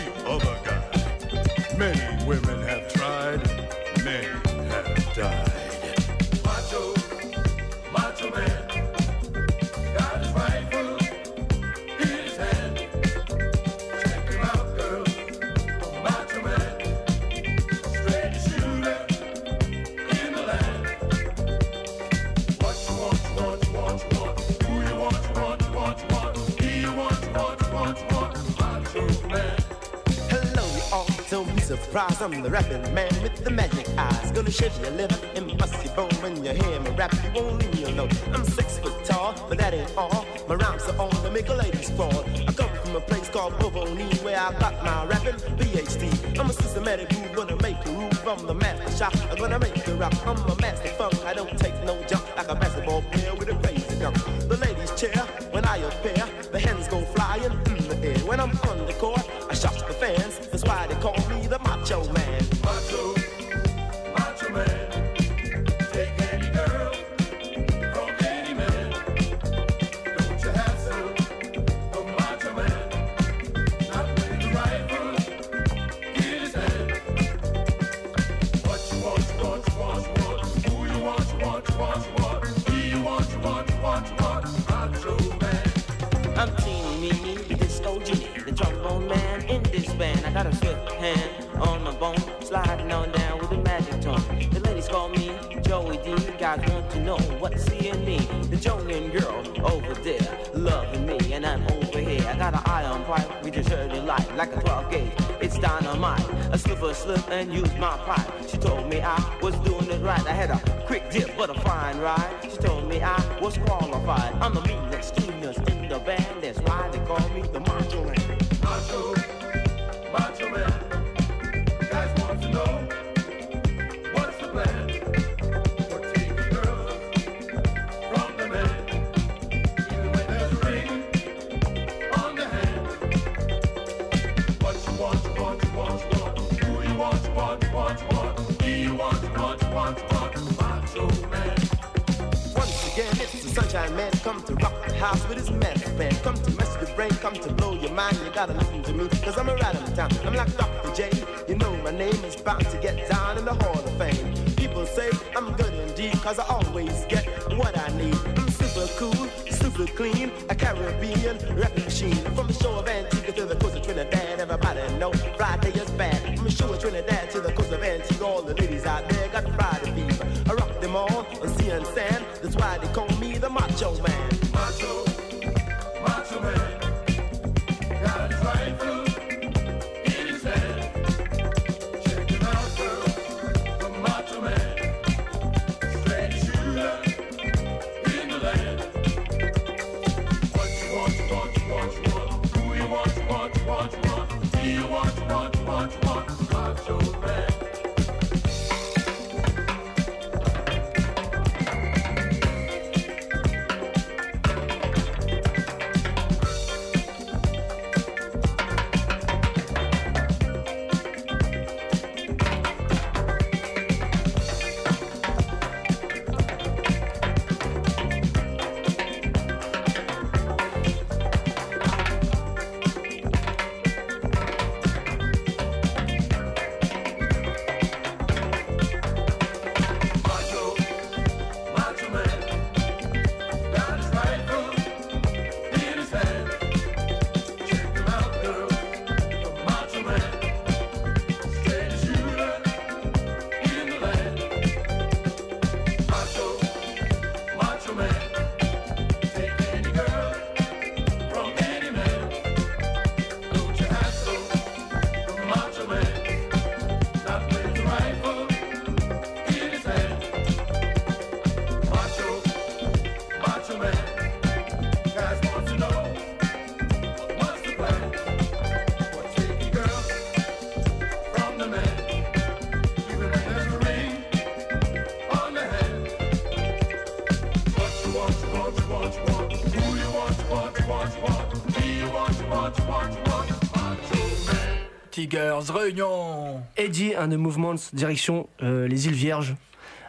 Tigers Réunion Eddie and the Movements, direction euh, les îles Vierges,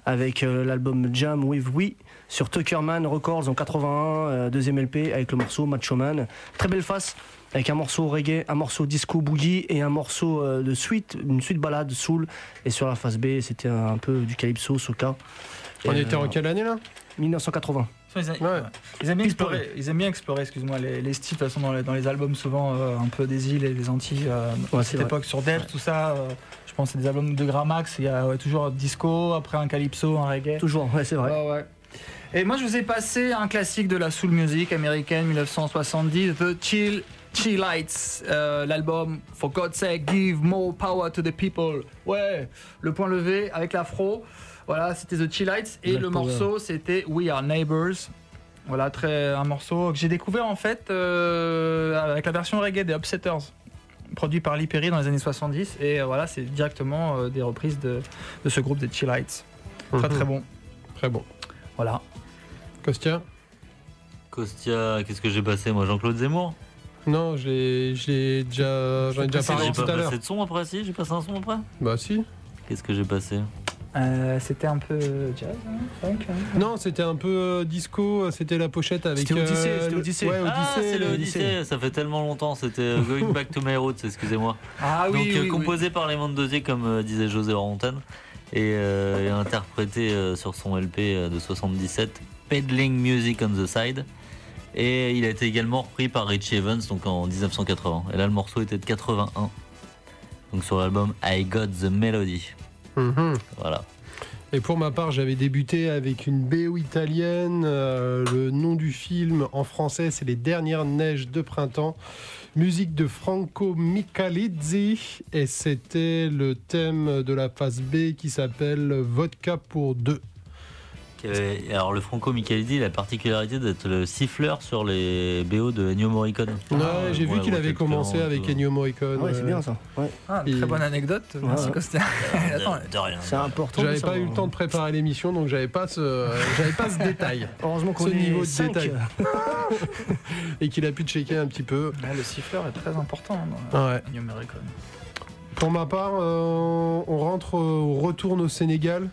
avec euh, l'album Jam with We sur Tuckerman Records en 81, euh, deuxième LP avec le morceau Macho Man. Très belle face, avec un morceau reggae, un morceau disco boogie et un morceau euh, de suite, une suite balade soul. Et sur la face B, c'était un peu du calypso, soca. On Et, était en quelle année là? 1980. Ils aiment, ils aiment bien explorer, ils aiment bien explorer excuse-moi, les, les styles de toute façon dans les, dans les albums souvent euh, un peu des îles et des Antilles euh, Ouais, à cette vrai. époque sur Def tout ça euh, je pense que c'est des albums de Gramax il y a ouais, toujours disco après un calypso un reggae Toujours, ouais, c'est vrai. Ouais, ouais. et moi je vous ai passé un classique de la soul music américaine 1970 The Chill Chillites, euh, l'album For God's Sake Give More Power to the People. Ouais, le point levé avec l'afro. Voilà, c'était The Chillites et Black le Power. morceau c'était We Are Neighbors. Voilà, très, un morceau que j'ai découvert en fait euh, avec la version reggae des Upsetters, produit par Lee Perry dans les années 70. Et euh, voilà, c'est directement euh, des reprises de, de ce groupe des Chillites. Très très Mhm. bon. Très bon. Voilà. Costia Costia, qu'est-ce que j'ai passé moi Jean-Claude Zemmour? Non, je l'ai je l'ai déjà, j'en ai déjà parlé tout à l'heure. passé de son après si J'ai passé un son après? Bah si. Qu'est-ce que j'ai passé? Euh, c'était un peu jazz, hein, funk, hein. Non, c'était un peu euh, disco, c'était la pochette avec. C'était Odyssée, euh, c'était le- Odyssée. Ouais, Ah, c'est le Odyssée. Odyssée, ça fait tellement longtemps, c'était euh, Going Back to My Roots, excusez-moi. Ah Donc oui, euh, oui, oui. composé par les Dosier comme euh, disait José Orantan et, euh, et interprété euh, sur son LP euh, de 77, Peddling Music on the Side. Et il a été également repris par Richie Evans donc en 1980. Et là le morceau était de 81. Donc sur l'album I Got the Melody. Mhm. Voilà. Et pour ma part, j'avais débuté avec une BO italienne. euh, le nom du film en français, c'est Les Dernières Neiges de Printemps. Musique de Franco Michalizzi. Et c'était le thème de la phase B qui s'appelle Vodka pour deux. Alors le Franco Michelidi, il a la particularité d'être le siffleur sur les BO de Ennio Morricone. Ouais, j'ai vu Ouais, qu'il avait commencé avec. Ennio Morricone. Ouais, c'est euh, bien ça. Ouais. Ah, Et- Très bonne anecdote. Merci. Costa. C'est important. J'avais pas eu le temps de préparer l'émission, donc j'avais pas ce, j'avais pas ce détail. Heureusement qu'on ce est niveau de cinq. détail. Et qu'il a pu checker un petit peu. Ouais, le siffleur est très important dans Ouais. Ennio Morricone. Pour ma part, euh, on rentre, euh, on retourne au Sénégal.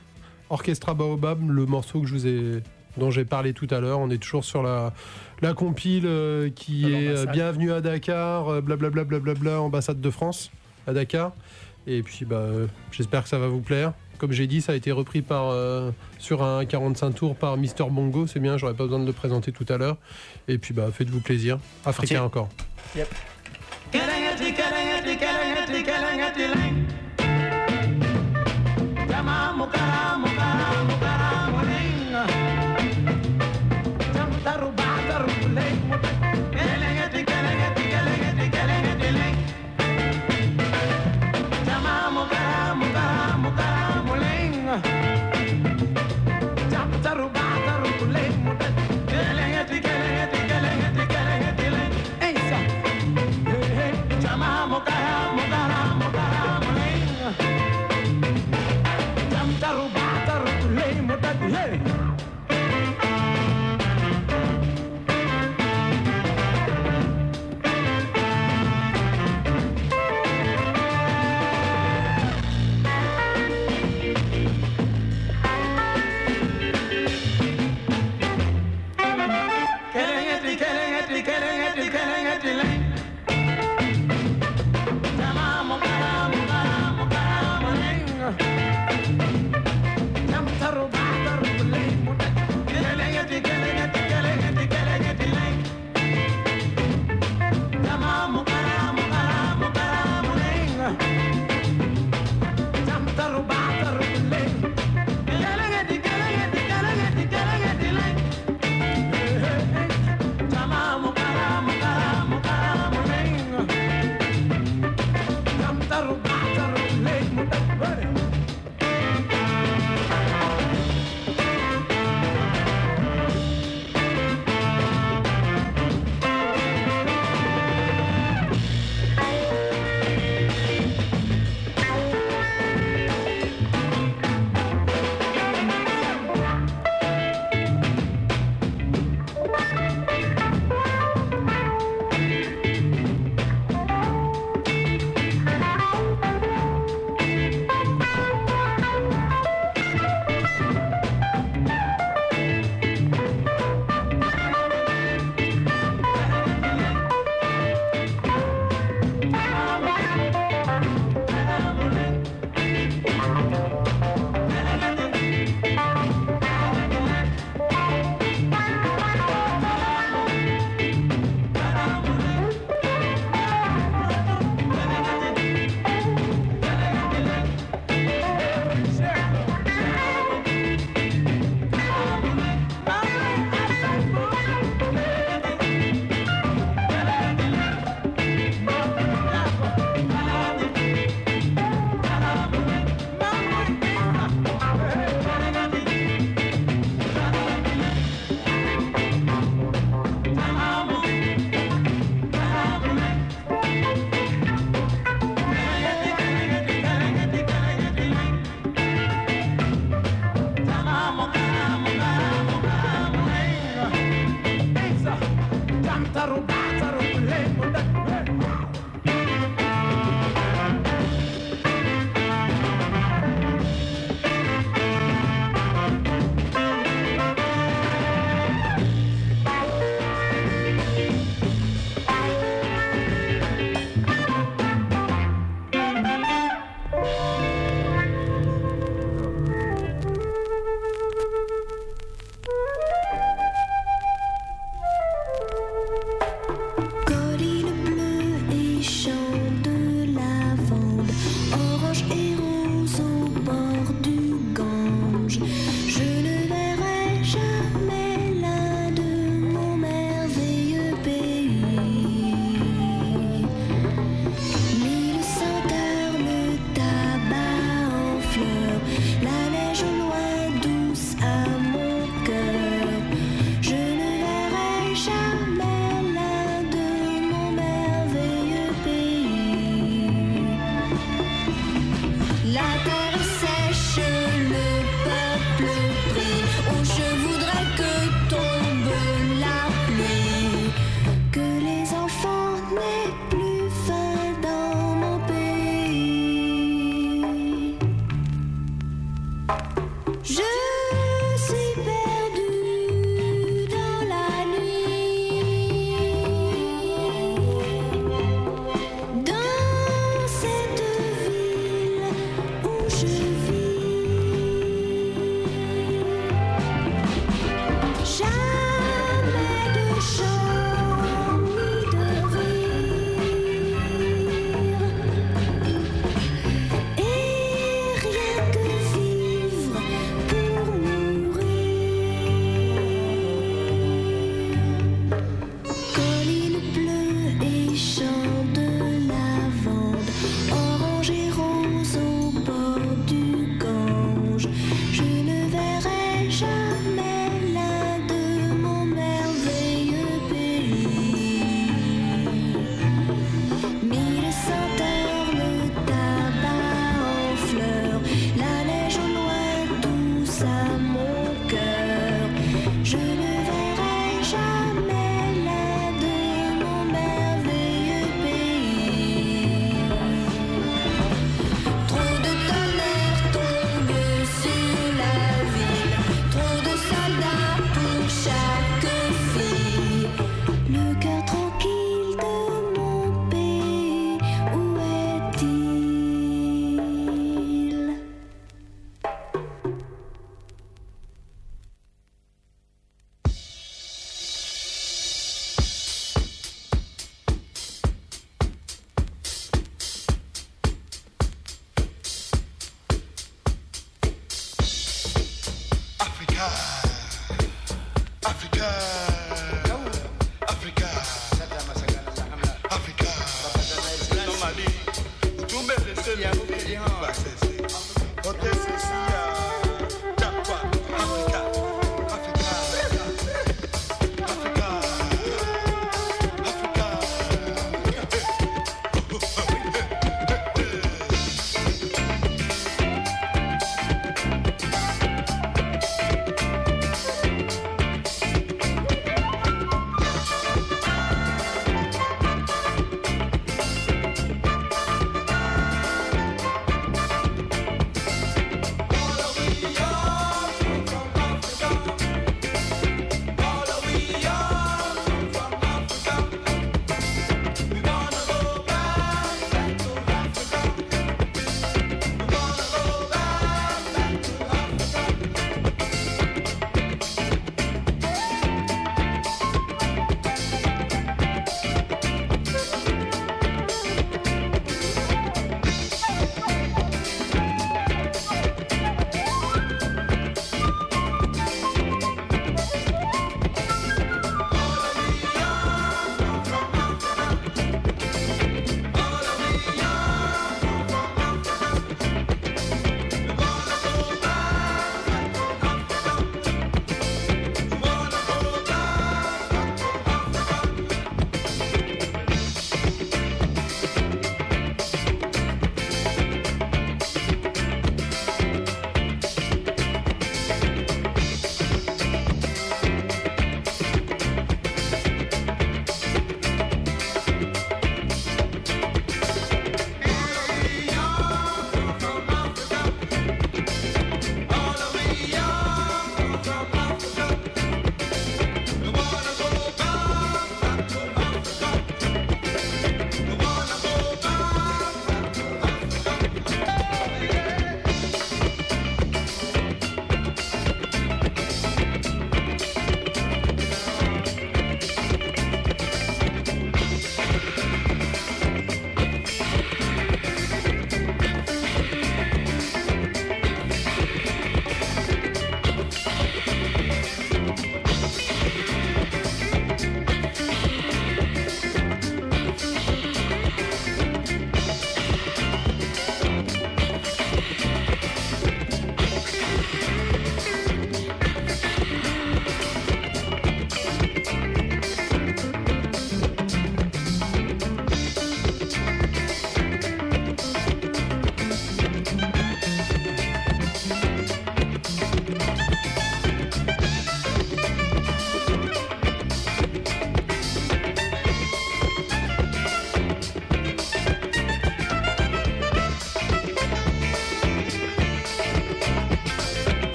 Orchestra Baobab, le morceau que je vous ai, dont j'ai parlé tout à l'heure. On est toujours sur la, la compile euh, qui est euh. Bienvenue à Dakar, euh, blablabla, ambassade de France à Dakar. Et puis, bah, euh, j'espère que ça va vous plaire. Comme j'ai dit, ça a été repris par, euh, sur un 45 tours par Mister Bongo. C'est bien, j'aurais pas besoin de le présenter tout à l'heure. Et puis, bah, faites-vous plaisir. Africain encore.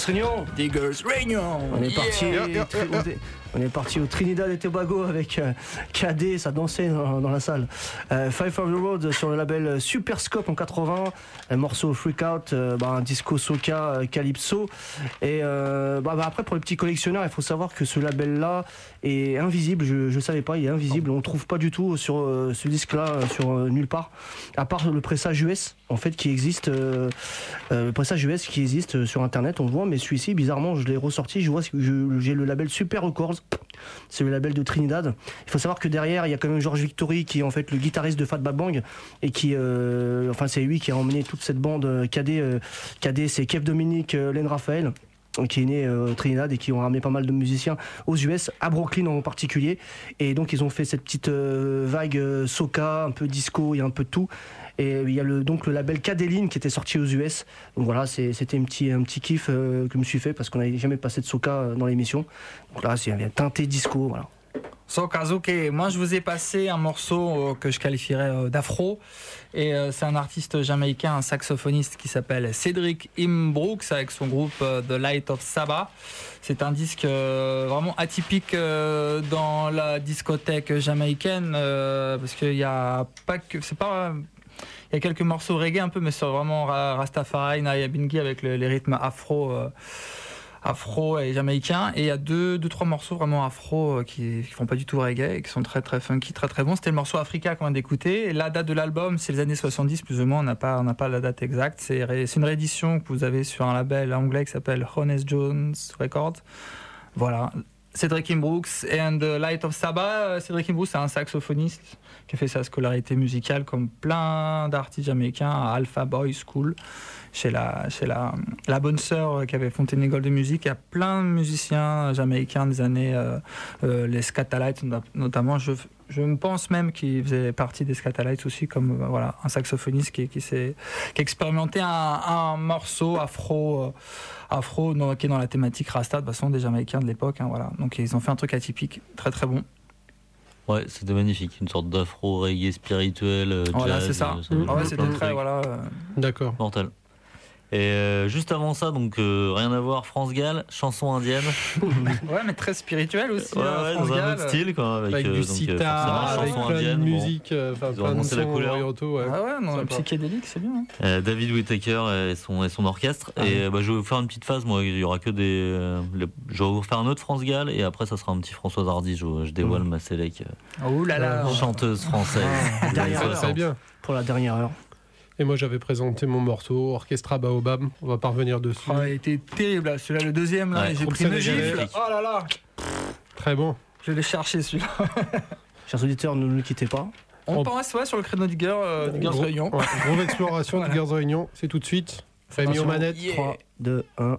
Girls Réunion. Diggers Réunion. On est parti, Yeah, yeah, on est parti au Trinidad et Tobago avec ça dansait dans, la salle. Euh, Five of the Road sur le label Superscope en 80, un morceau Freak Out, euh, bah, un disco soca euh, calypso. Et bah, bah, après pour les petits collectionneurs, il faut savoir que ce label-là est invisible. Je, je savais pas, il est invisible. On ne trouve pas du tout sur ce disque-là, sur nulle part, à part le pressage US en fait qui existe, pressage US qui existe sur Internet. On le voit, mais celui-ci, bizarrement, je l'ai ressorti. Je vois, j'ai le label Super Records. C'est le label de Trinidad. Il faut savoir que derrière, il y a quand même George Victory qui est en fait le guitariste de Fatback Bang et qui, euh, enfin, c'est lui qui a emmené toute cette bande euh, KD. euh, KD, c'est Kev Dominique, euh, Len Raphaël euh, qui est né euh, au Trinidad et qui ont ramené pas mal de musiciens aux US, à Brooklyn en particulier. Et donc ils ont fait cette petite euh, vague euh, soca, un peu disco, a un peu tout. Et il y a le, donc le label Cadeline qui était sorti aux US. Donc voilà, c'était un petit, un petit kiff euh, que je me suis fait parce qu'on n'avait jamais passé de soca euh, dans l'émission. Donc là, c'est un teinté disco, voilà. So Kazuke, moi je vous ai passé un morceau euh, que je qualifierais d'afro et c'est un artiste jamaïcain, un saxophoniste qui s'appelle Cédric Imbrooks avec son groupe The Light of Saba. C'est un disque vraiment atypique dans la discothèque jamaïcaine parce qu'il y a pas que c'est pas il y a quelques morceaux reggae un peu mais c'est vraiment Ra- Rastafari, Naya Bingi avec le- les rythmes afro. euh, afro et jamaïcain. Et il y a deux, deux trois morceaux vraiment afro euh, qui, qui font pas du tout reggae et qui sont très très funky, très très bons. C'était le morceau Africa qu'on vient d'écouter. La date de l'album, c'est les années 70 plus ou moins. On n'a pas, on n'a pas la date exacte. C'est une réédition que vous avez sur un label anglais qui s'appelle Honest Jones Records. Voilà. Cédric Brooks and the Light of Saba. Euh, Cédric Brooks, c'est un saxophoniste qui a fait sa scolarité musicale comme plein d'artistes jamaïcains à Alpha Boy School, chez la, chez la, la bonne sœur qui avait fondé une école de musique. Il y a plein de musiciens jamaïcains des années, euh, euh, les Scatalites not- notamment. Je, me pense même qu'il faisait partie des Scatalites aussi, comme euh, voilà, un saxophoniste qui, qui, qui a expérimenté un, un morceau afro. euh, afro dans- qui est dans la thématique Rasta de toute façon des Jamaïcains de l'époque hein, voilà donc ils ont fait un truc atypique très très bon Ouais, c'était magnifique. Une sorte d'afro reggae spirituel. euh, Voilà, c'est ça. euh, mélange Ouais, c'était très, voilà, euh, D'accord. Mortel. Et euh, juste avant ça, donc euh, rien à voir, France Gall, chanson indienne. ouais mais très spirituel aussi Ouais, hein, ouais, France dans un autre style, quoi, avec, Avec euh, du euh, sitar, avec chanson plein de indienne, bon. musique, enfin ont plein de la couleur. orientaux. Ouais. Ah ouais, non, psychédélique, c'est bien. hein. Euh, David Whittaker et son, et son orchestre. Ah et ouais. bah, je vais vous faire une petite phase, moi. Il y aura que des. euh, les- Je vais vous faire un autre France Gall et après, ça sera un petit Françoise Hardy. Je, je dévoile ma sélec. Oh là là. Chanteuse française. Ah. 60. bien. Pour la dernière heure. Et moi, j'avais présenté mon morceau, Orchestra Baobab. On va pas revenir dessus. Oh, il était terrible là. celui-là le deuxième là Ouais, et j'ai pris une gifle oh là là Très bon. je l'ai cherché celui-là Chers auditeurs, ne nous quittez pas. on pense ouais, sur le créneau du Girl euh, du Girls Gros- Réunion ouais, grosse exploration de Girls Réunion. C'est tout de suite. Famille aux manettes. 3, 2, 1.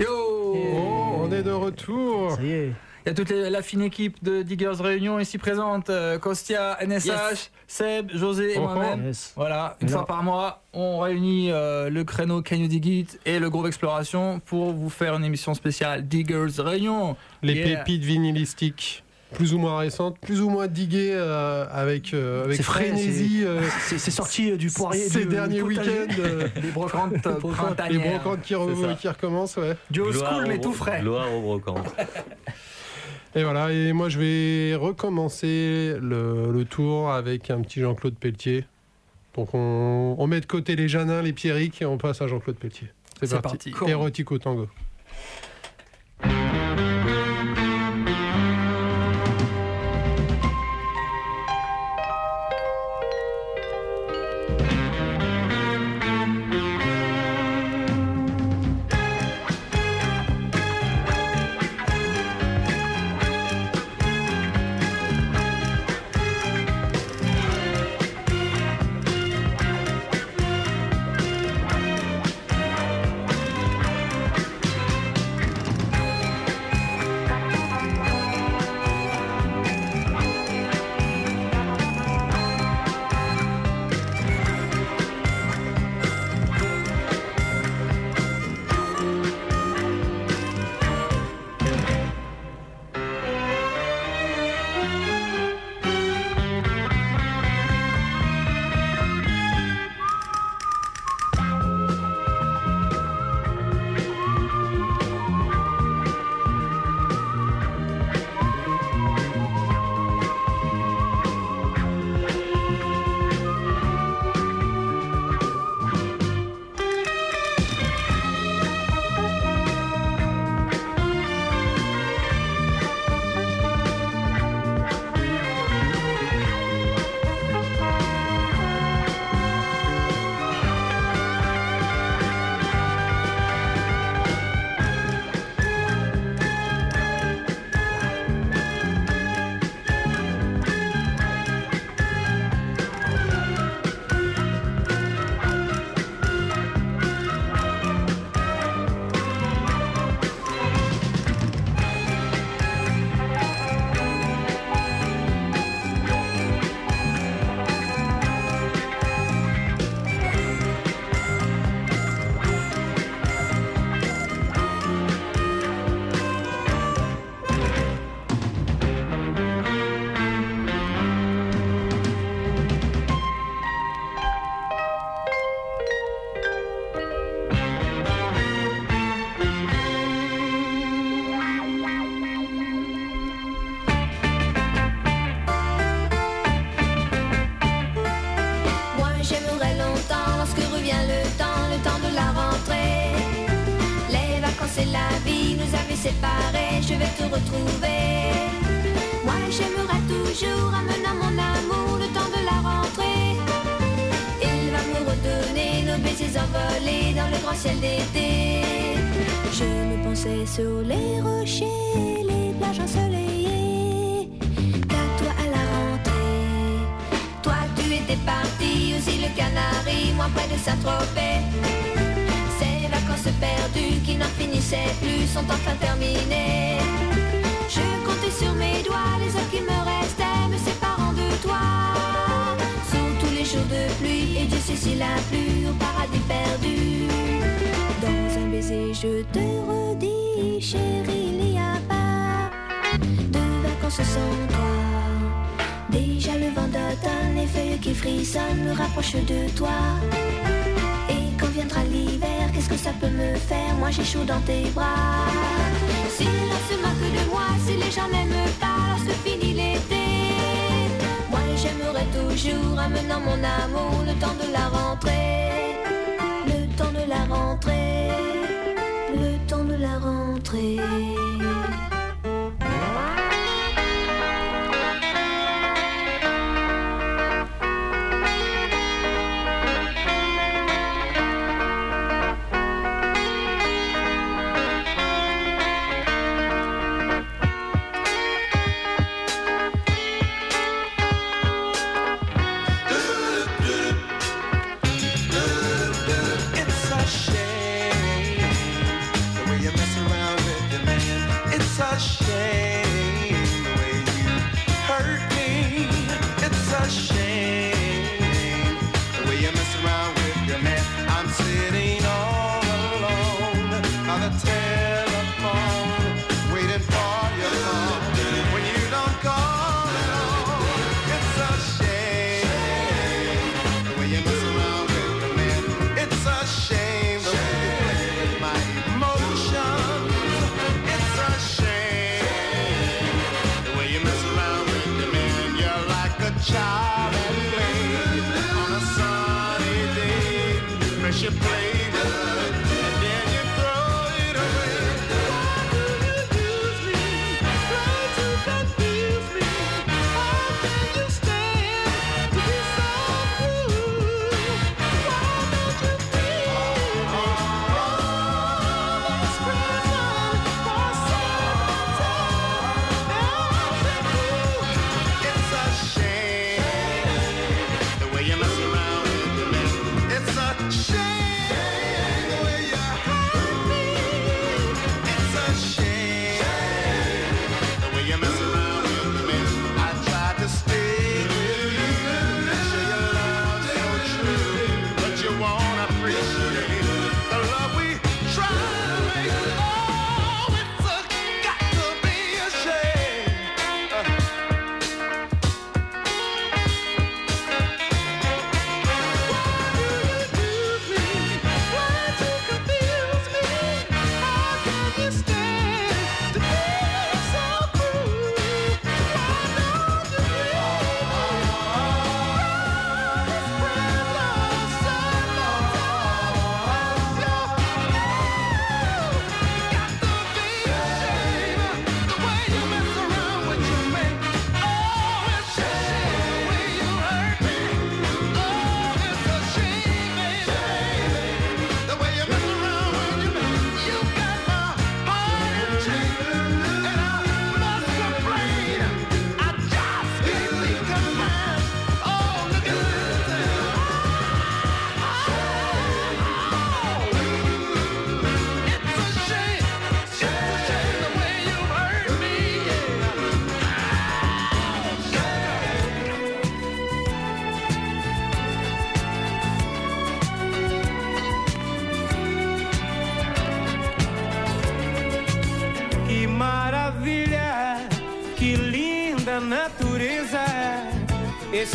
Yo Oh, on est de retour. Ça y est. Il y a toute les- la fine équipe de Diggers Réunion ici présente. euh, Kostia, NSH, Yes. Seb, José et Oh, moi-même. Yes. Voilà, une fois par mois, on réunit euh, le créneau Can You Dig It et le Groove Exploration pour vous faire une émission spéciale Diggers Réunion. Les Yeah. pépites vinylistiques. Plus ou moins récentes, plus ou moins diguées euh, avec, euh, avec frénésie. c'est- euh, sorti euh, du poirier. ces du- derniers week-ends. euh, Les brocantes euh, les brocantes qui, re- qui recommencent, ouais. Du old school, mais tout frais. Gloire au brocante. Et voilà, et moi je vais recommencer le, le tour avec un petit Jean-Claude Pelletier. Donc on, on met de côté les Janins, les Pierrick et on passe à Jean-Claude Pelletier. C'est C'est parti. parti. Érotique au tango.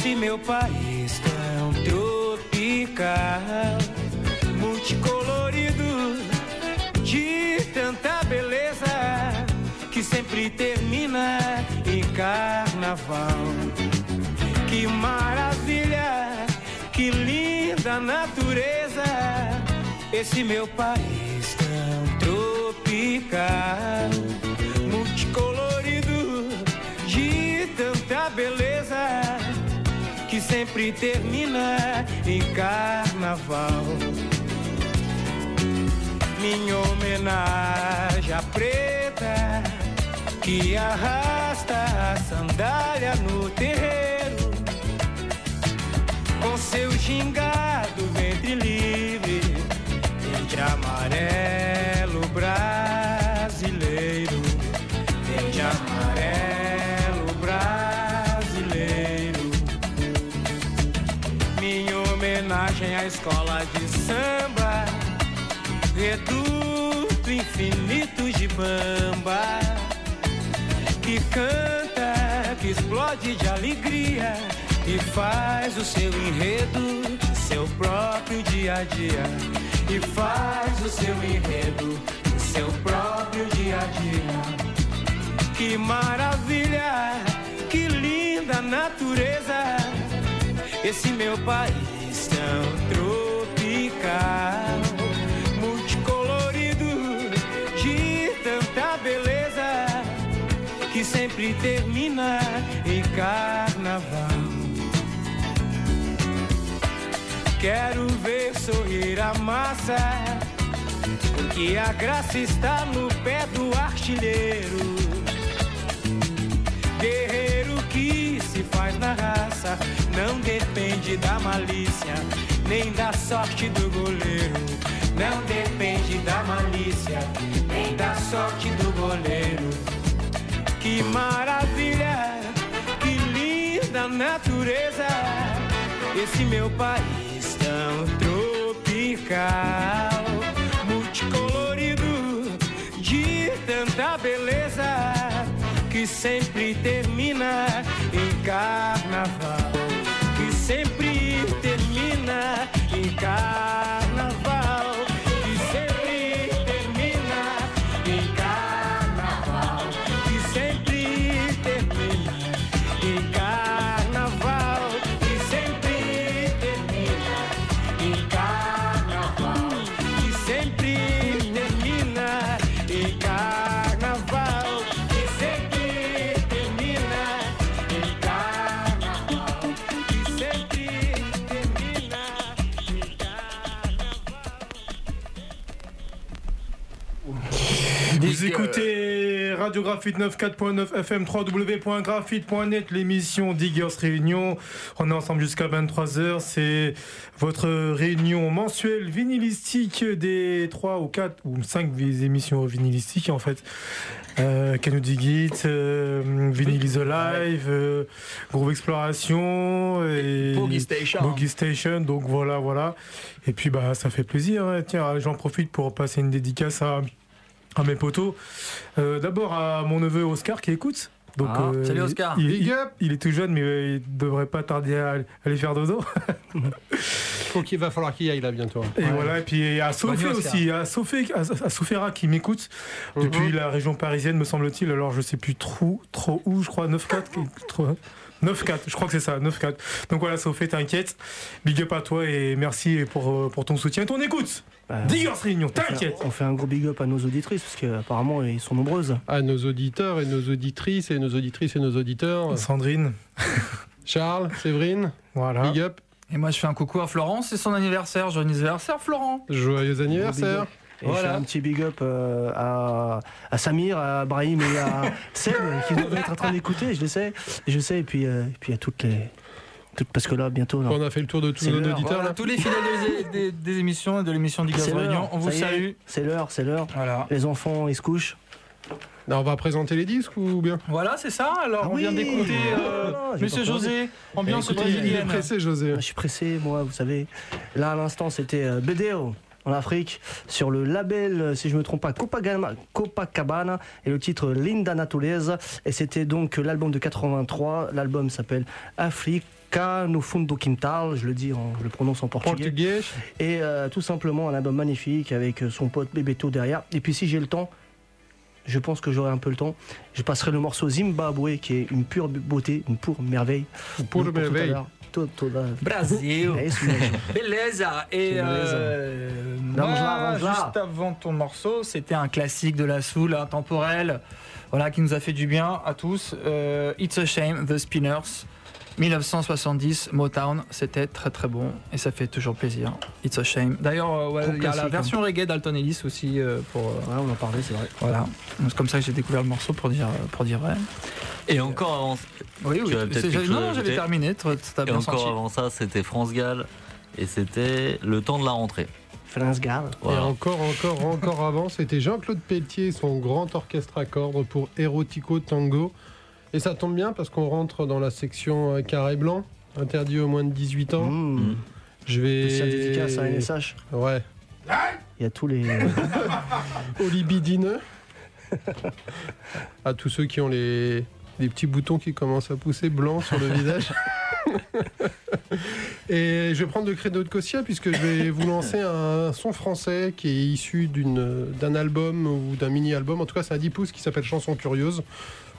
Esse meu país tão é tropical, multicolorido, de tanta beleza, que sempre termina em carnaval. Que maravilha, que linda natureza, esse meu país sempre termina em carnaval. Minha homenagem à preta que arrasta a sandália no terreiro com seu gingado escola de samba. Reduto infinito de bamba. Que canta, que explode de alegria. E faz o seu enredo seu próprio dia a dia. E faz o seu enredo seu próprio dia a dia. Que maravilha, que linda natureza, esse meu país tropical, multicolorido de tanta beleza que sempre termina em carnaval. Quero ver sorrir a massa, porque a graça está no pé do artilheiro. Guerreiro que se faz na raça, não depende da malícia, nem da sorte do goleiro. Não depende da malícia, nem da sorte do goleiro. Que maravilha, que linda natureza, esse meu país tão tropical, multicolorido de tanta beleza que sempre termina em carnaval, ficar. Radio Graphite 94.9 FM 3W.graphite.net, l'émission Diggers Réunion. On est ensemble jusqu'à 23h. C'est votre réunion mensuelle vinylistique des 3 ou 4 ou 5 émissions vinylistiques en fait. Euh, It, euh, Vinyl is Alive, euh, Groove Exploration et Boogie Station. Boogie Station. Donc voilà, voilà. Et puis bah ça fait plaisir. hein. Tiens, j'en profite pour passer une dédicace à à mes potos. Euh, D'abord à mon neveu Oscar qui écoute. Donc, Ah, salut Oscar. Il, Big il- up. il est tout jeune, mais euh, il devrait pas tarder à aller faire dodo. Faut qu'il va falloir qu'il y aille là bientôt. Et voilà, et puis à nuit, Oscar. aussi, à Sophie, à, à Sofera qui m'écoute depuis la région parisienne, me semble-t-il. Alors je sais plus trop, trop où, je crois 9-4. Qui- trop- 9-4, je crois que c'est ça, 9-4. Donc voilà, Sophie, t'inquiète. Big up à toi et merci pour, euh, pour ton soutien et ton écoute. Bah, Diggers Réunion, on fait- t'inquiète. On fait un gros big up à nos auditrices parce qu'apparemment ils sont nombreuses. À nos auditeurs et nos auditrices et nos auditrices et nos auditeurs. Sandrine, Charles, Séverine, voilà. big up. Et moi, je fais un coucou à Florence, c'est son anniversaire. Joyeux anniversaire, Florent. Joyeux anniversaire. Et je fais un petit big up euh, à, à Samir, à Brahim et à Seb qui doivent être en train d'écouter, je le sais. Je sais, et puis, euh, et puis à toutes les. toutes- parce que là, bientôt. là, On a fait le tour de tous nos auditeurs Voilà, là. tous les fidèles des, des- des émissions et de l'émission c'est Réunion, l'heure, on vous salue. C'est l'heure, c'est l'heure. Voilà. Les enfants, ils se couchent. Alors, on va présenter les disques ou bien? Voilà, c'est ça. Alors, Ah on vient d'écouter euh, Monsieur. José, ambiance Écoutez, il est pressé, José. Je suis pressé, moi, vous savez. Là, à l'instant, c'était euh, BDO en Afrique, sur le label, si je me trompe pas, Copacabana, Copacabana et le titre Linda Natureza. Et c'était donc l'album de 83. L'album s'appelle Africa no Fundo Quintal, je le dis, en- je le prononce en portugais. Portugais. Et euh, tout simplement un album magnifique avec euh, son pote Bebeto derrière. Et puis si j'ai le temps, je pense que j'aurai un peu le temps, je passerai le morceau Zimbabwe qui est une pure beauté, une pure merveille. Pure tout à merveille. Brasil. É isso mesmo. Beleza. Et beleza. euh, Vamos moi, vamos juste avant ton morceau, c'était un classique de la soul intemporel, voilà, qui nous a fait du bien à tous. Euh, It's a Shame, The Spinners. 1970, Motown, c'était très très bon et ça fait toujours plaisir. It's a shame. D'ailleurs, euh, ouais, il y a la classique, version reggae d'Alton Ellis aussi euh, pour. Ouais, on en parlait, c'est vrai. Voilà. C'est comme ça que j'ai découvert le morceau pour dire, pour dire vrai. Et encore avant. Oui, oui. Non, non, j'avais terminé. Et bien encore senti. avant ça, c'était France Gall et c'était le temps de la rentrée. France Gall. Et encore, encore, encore avant, c'était Jean-Claude Pelletier et son grand orchestre à cordes pour Erotico Tango. Et ça tombe bien parce qu'on rentre dans la section euh, carré blanc, interdit aux moins de 18 ans. Mmh. Je vais. Spécial dédicace à NSH. Ouais. Il y a tous les. Aux libidineux. à tous ceux qui ont les, les petits boutons qui commencent à pousser blancs sur le visage. Et je vais prendre le credo de Kossia puisque je vais vous lancer un son français qui est issu d'une- d'un album ou d'un mini-album. En tout cas, c'est à 10 pouces qui s'appelle Chanson Curieuse.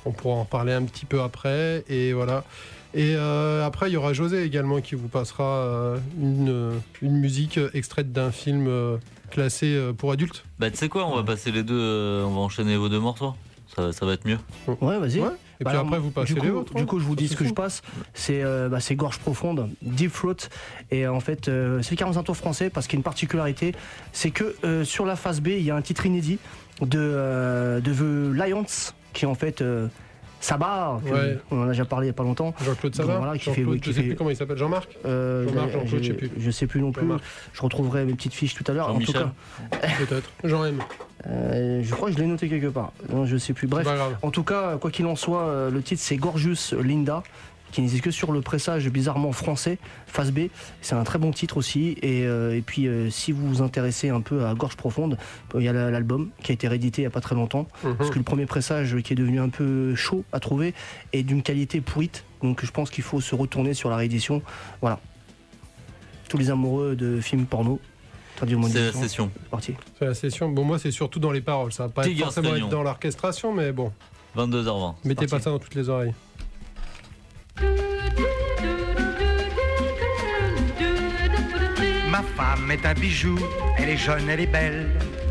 On pourra en reparler un petit peu après. Et voilà. Et euh, après, il y aura José également qui vous passera euh, une, une musique extraite d'un film euh, classé euh, pour adultes. Bah, tu sais quoi, on va passer les deux, euh, on va enchaîner vos deux morceaux. Ça, ça va être mieux. Ouais, vas-y. Ouais. Et puis après, vous passez du coup, les autres, Du hein. coup, je vous dis ce que je passe. C'est euh, bah, Gorge Profonde, Deep Throat. Et en fait, euh, c'est le 45 tours français parce qu'il y a une particularité. C'est que euh, sur la phase B, il y a un titre inédit de, euh, de The Lions qui est en fait. Euh, Sabar, que- Ouais. on en a déjà parlé il n'y a pas longtemps. Jean-Claude Sabat Voilà, qui fait, Jean-Claude, qui je sais fait- plus comment il s'appelle, Jean-Marc Euh, Jean-Marc, je- Jean-Claude, je sais plus. Je sais plus non plus. Je retrouverai mes petites fiches tout à l'heure. En tout cas, Peut-être. Jean-M. euh, je crois que je l'ai noté quelque part. Non, je sais plus. Bref, en tout cas, quoi qu'il en soit, le titre c'est Gorgeous Linda, qui n'existe que sur le pressage bizarrement français, face B. C'est un très bon titre aussi. Et, euh, et puis, euh, si vous vous intéressez un peu à Gorge Profonde, il y a la- l'album qui a été réédité il n'y a pas très longtemps. Mhm. Parce que le premier pressage qui est devenu un peu chaud à trouver est d'une qualité pourrite. Donc je pense qu'il faut se retourner sur la réédition. Voilà. Tous les amoureux de films porno. C'est la 18 ans. session. C'est parti. C'est la session. Bon, moi, c'est surtout dans les paroles. Ça va pas être forcément être dans l'orchestration, mais bon. 22h20. Mettez parti. pas ça dans toutes les oreilles. Ma femme est un bijou, elle est jeune, elle est belle.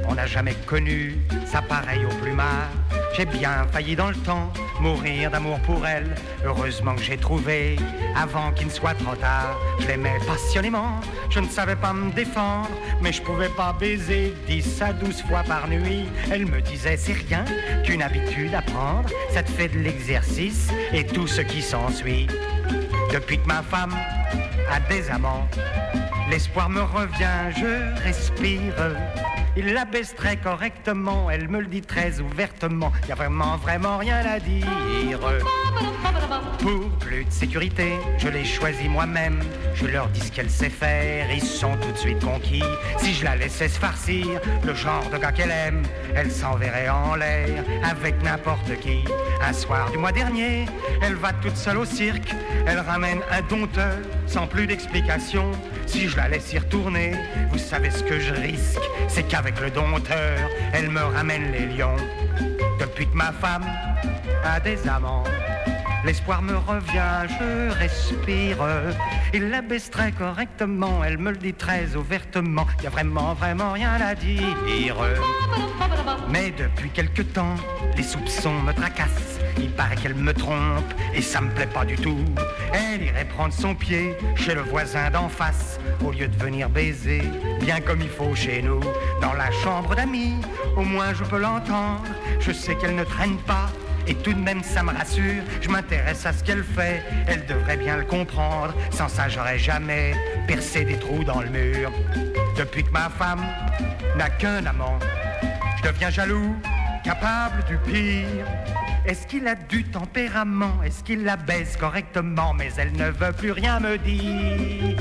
On n'a jamais connu sa pareille au plumard. J'ai bien failli dans le temps mourir d'amour pour elle. Heureusement que j'ai trouvé avant qu'il ne soit trop tard. Je l'aimais passionnément, je ne savais pas me défendre, mais je pouvais pas baiser 10 à 12 fois par nuit. Elle me disait c'est rien qu'une habitude à prendre, ça te fait de l'exercice et tout ce qui s'ensuit. Depuis que ma femme a des amants, l'espoir me revient, je respire. Il la très correctement, elle me le dit très ouvertement. Y a vraiment, vraiment rien à dire. Pour plus de sécurité, je l'ai choisi moi-même. Je leur dis ce qu'elle sait faire, ils sont tout de suite conquis. Si je la laissais se farcir, le genre de gars qu'elle aime, elle s'enverrait en l'air avec n'importe qui. Un soir du mois dernier, elle va toute seule au cirque. Elle ramène un dompteur sans plus d'explication. Si je la laisse y retourner, vous savez ce que je risque, c'est qu'avec le dompteur, elle me ramène les lions. Depuis que ma femme a des amants, l'espoir me revient, je respire. Il la baisse très correctement, elle me le dit très ouvertement. Y a vraiment, vraiment rien à dire. Mais depuis quelque temps, les soupçons me tracassent. Il paraît qu'elle me trompe et ça me plaît pas du tout. Elle irait prendre son pied chez le voisin d'en face au lieu de venir baiser, bien comme il faut chez nous, dans la chambre d'amis. Au moins je peux l'entendre. Je sais qu'elle ne traîne pas. Et tout de même ça me rassure, je m'intéresse à ce qu'elle fait, elle devrait bien le comprendre, sans ça j'aurais jamais percé des trous dans le mur. Depuis que ma femme n'a qu'un amant, je deviens jaloux, capable du pire. Est-ce qu'il a du tempérament? Est-ce qu'il la baise correctement? Mais elle ne veut plus rien me dire.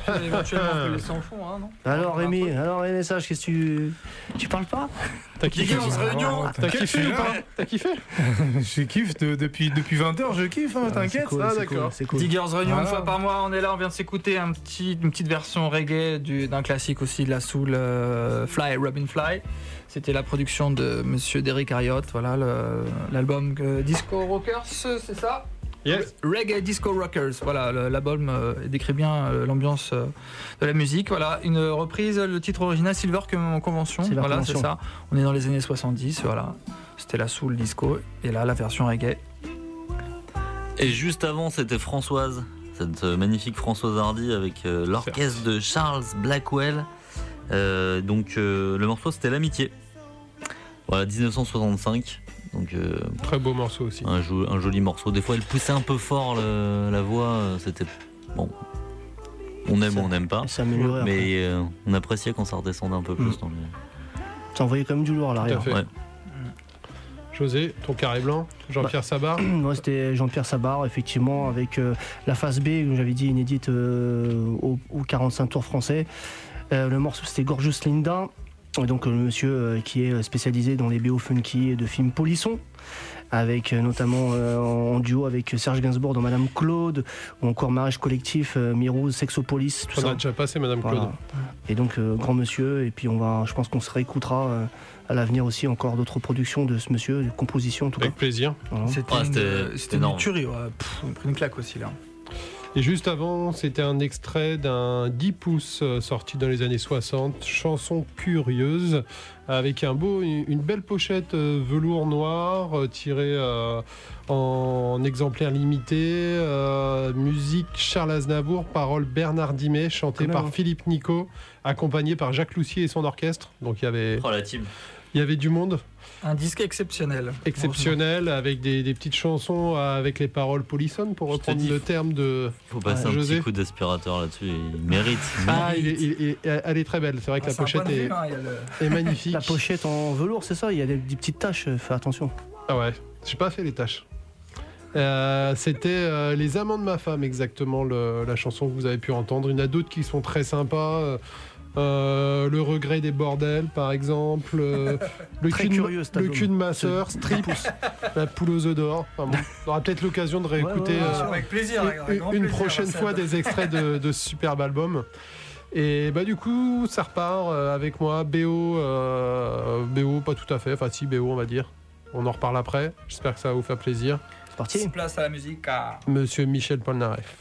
hein, non Alors Rémi, alors Rémi Sage, qu'est-ce que tu. Tu parles pas? T'as kiffé Réunion, T'as kiffé. ou pas T'as kiffé? Je kiffe de- depuis, depuis 20h, je kiffe, hein, t'inquiète. Ah, d'accord. Diggers Réunion, une fois par mois, on est là, on vient de s'écouter un petit, une petite version reggae du- d'un classique aussi de la soul euh, Fly, Robin Fly. C'était la production de monsieur Derrick Harriott, voilà l'album euh, Disco Rockers, c'est ça? Yes. Reggae Disco Rockers, voilà, le- l'album euh, décrit bien euh, l'ambiance euh, de la musique. Voilà, une reprise, le titre original Silver Con- Convention, Silver voilà, c'est ça. On est dans les années 70, voilà. C'était la soul disco, et là la version reggae. Et juste avant, c'était Françoise, cette magnifique Françoise Hardy avec euh, l'orchestre de Charles Blackwell. Euh, donc euh, le morceau c'était L'amitié. Voilà, 1965. Donc euh, Très beau morceau aussi. un, jo- un joli morceau. Des fois, elle poussait un peu fort le- la voix. euh, C'était bon. On aime, Ça- ou on n'aime pas. Mais euh, on appréciait quand ça redescendait un peu plus Mm. dans le. Ça envoyait quand même du lourd à Tout l'arrière. à fait. Ouais. José, ton carré blanc, Jean-Pierre Sabar. Moi, c'était Jean-Pierre Sabar, effectivement, avec euh, la phase B, comme j'avais dit, inédite euh, au, au 45 tours français. Euh, le morceau, c'était Gorgeous Linda. Et donc, euh, le monsieur euh, qui est spécialisé dans les BO funky de films polissons, avec euh, notamment euh, en duo avec Serge Gainsbourg dans Madame Claude, ou encore Mariage Collectif, euh, Mirouz, Sexopolis, tout On ça. a déjà passé Madame Claude. Voilà. Et donc, euh, grand monsieur, et puis on va, je pense qu'on se réécoutera euh, à l'avenir aussi encore d'autres productions de ce monsieur, de compositions en tout cas. Avec plaisir. Voilà. C'était Ah, une, c'était- euh, c'était une tuerie, ouais. Pff, on a pris une claque aussi là. Et juste avant, c'était un extrait d'un 10 pouces euh, sorti dans les années 60, chanson curieuse, avec un beau, une belle pochette euh, velours noir euh, tirée euh, en exemplaire limité, euh, musique Charles Aznavour, parole Bernard Dimet, chanté Quand même, par. Philippe Nico, accompagné par Jacques Loussier et son orchestre. Donc il y avait, Oh la team. il y avait du monde Un disque exceptionnel. exceptionnel, avec des, des petites chansons avec les paroles polissonnes, pour reprendre dis, le terme de Faut passer Ouais. un José. petit coup d'aspirateur là-dessus. Il mérite. il Ah, mérite. il est- il est- elle est très belle. C'est vrai que Ah, la pochette est, vue, hein, le- est magnifique. La pochette en velours, c'est ça Il y a des, des petites taches, euh, fais attention. Ah ouais, j'ai pas fait les tâches. Euh, C'était euh, Les Amants de ma femme, exactement, le- la chanson que vous avez pu entendre. Il y en a d'autres qui sont très sympas. Euh, le regret des bordels, par exemple. euh, le, Très cul de, curieux, le cul de ma sœur, Strip, la poule aux œufs d'or. Enfin bon, on aura peut-être l'occasion de réécouter Ouais, ouais, euh, ouais, Avec plaisir, avec une, grand une plaisir, prochaine fois des extraits de, de ce superbe album. Et bah du coup, ça repart avec moi. BO, euh, BO, pas tout à fait. Enfin, si, BO, on va dire. On en reparle après. J'espère que ça va vous faire plaisir. C'est parti Place à la musique. à- Monsieur Michel Polnareff.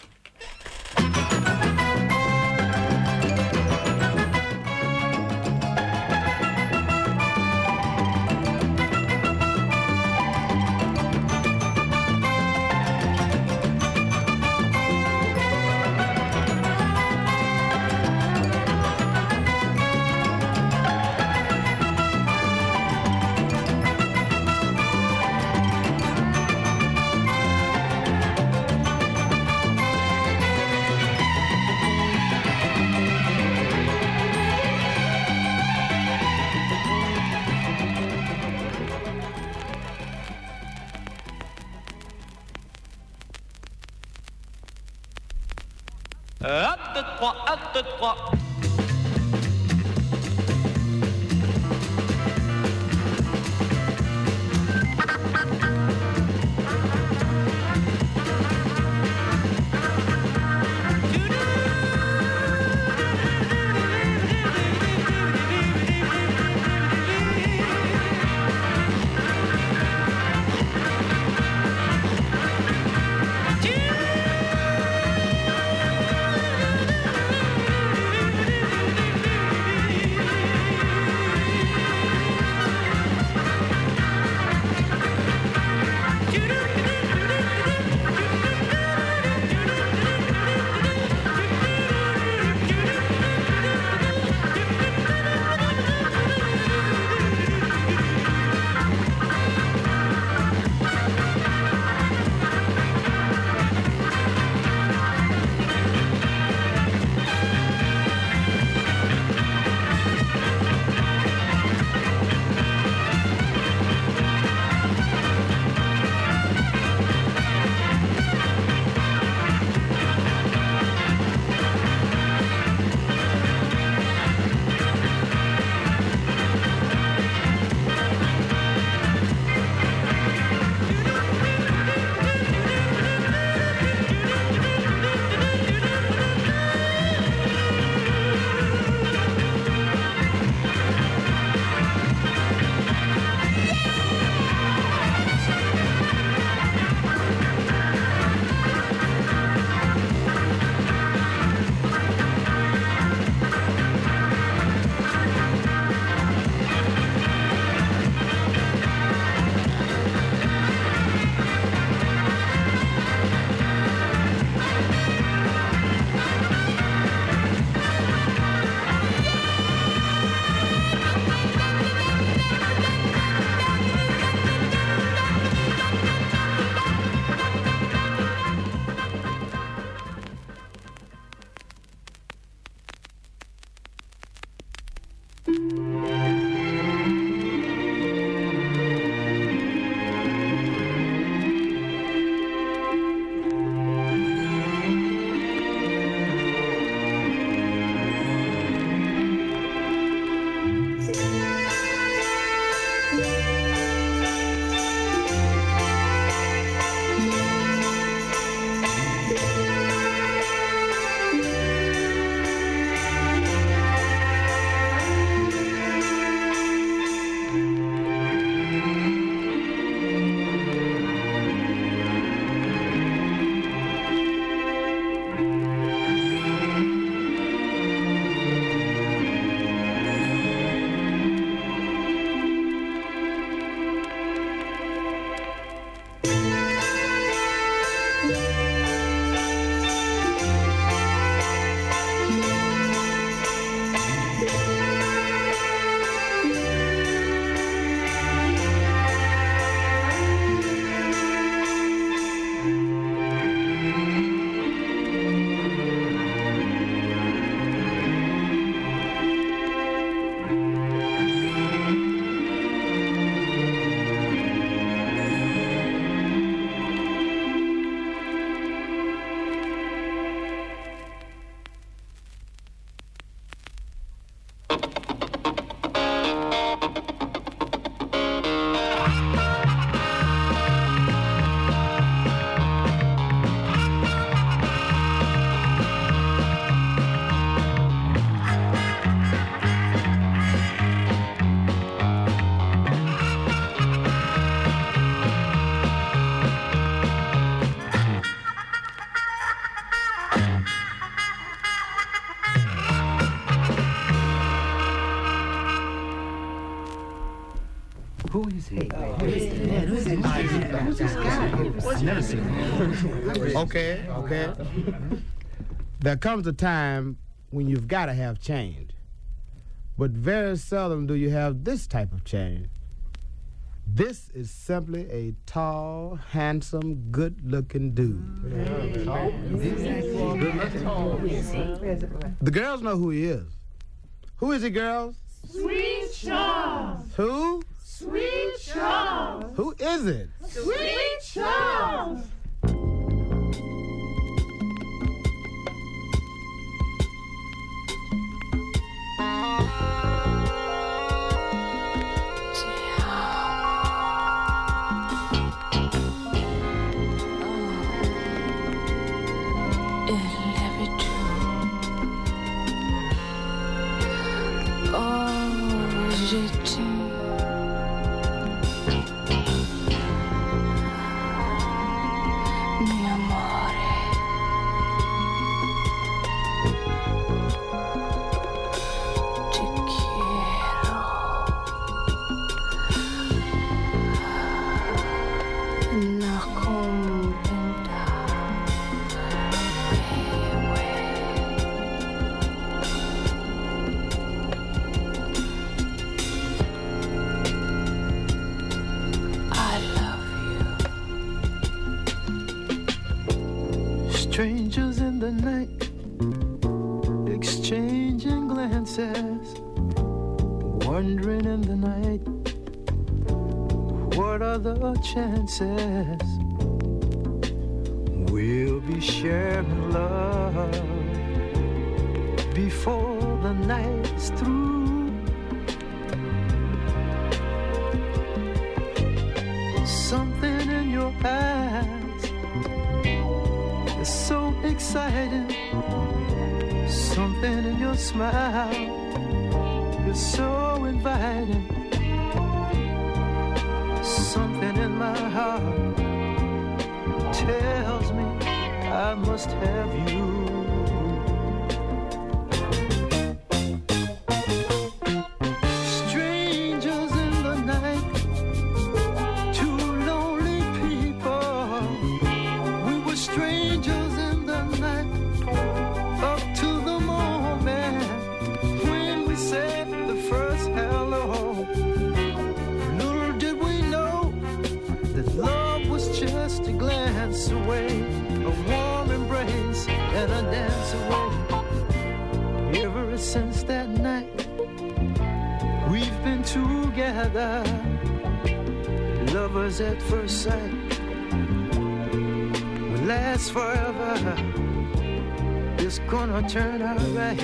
Okay, okay. There comes a time when you've got to have change. But very seldom do you have this type of change. This is simply a tall, handsome, good looking dude. The girls know who he is. Who is he, girls? Sweet Charles! Who? Sweet Charles! Who is it? princess. last forever. It's gonna turn out right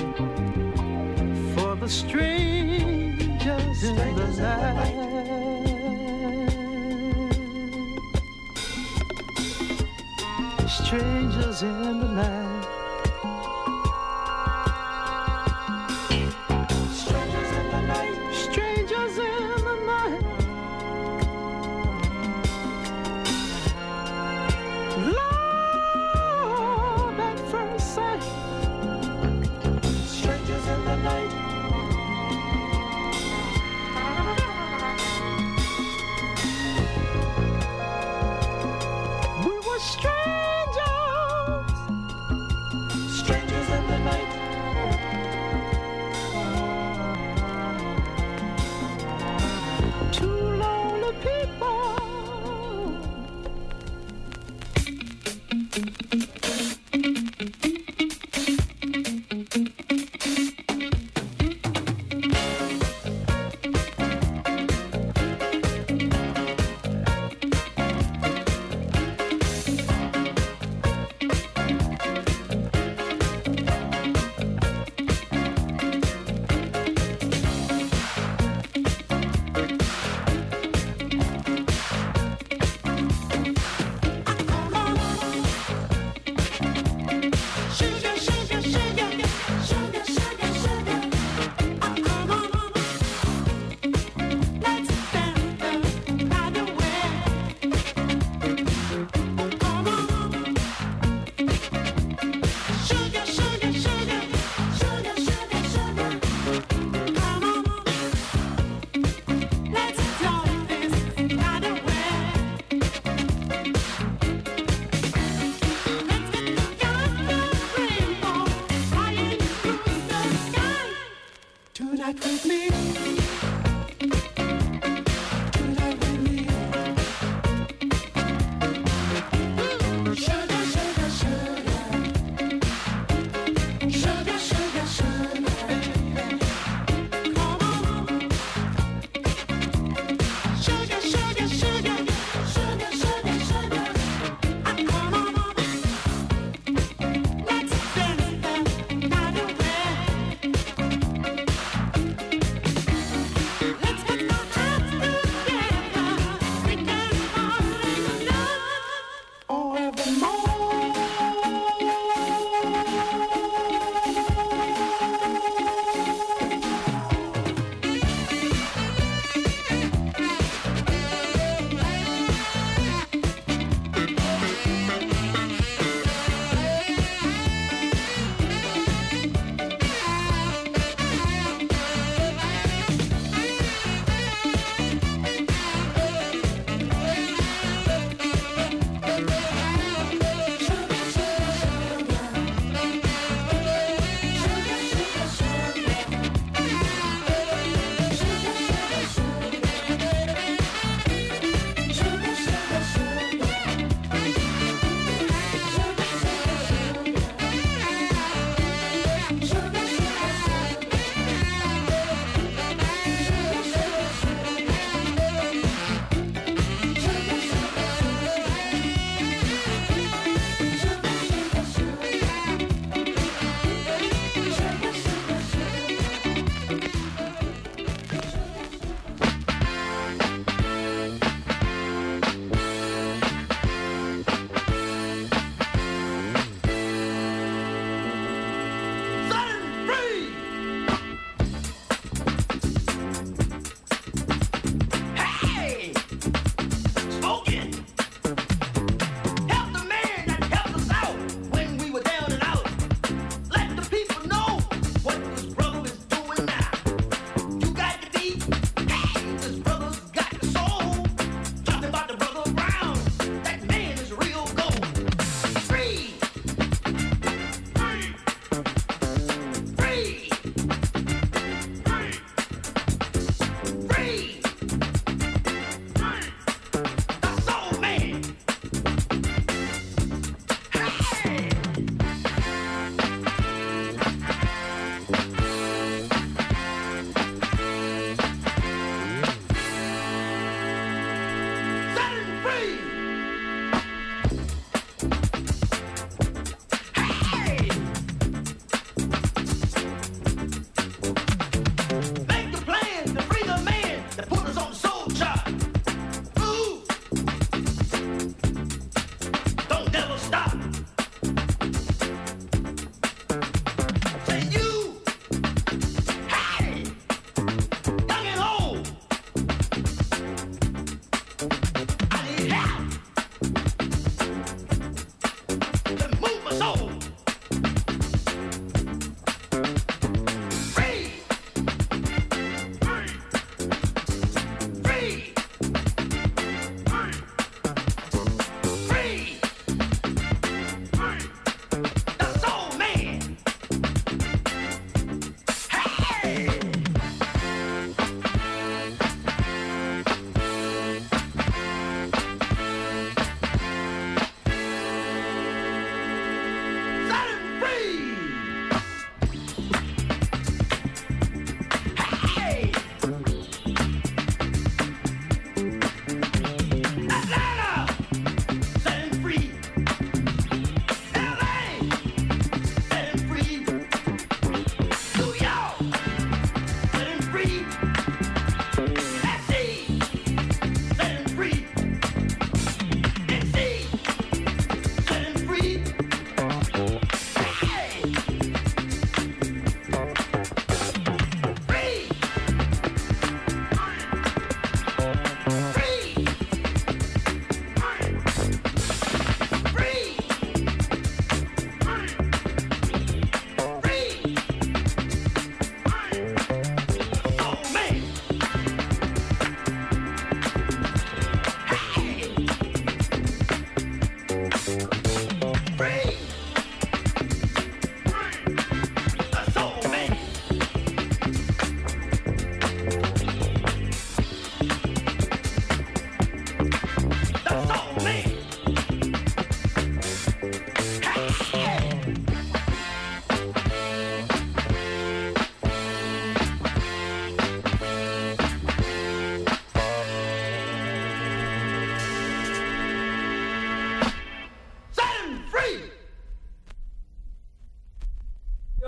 for the strangers, strangers in the night. Strangers in the night.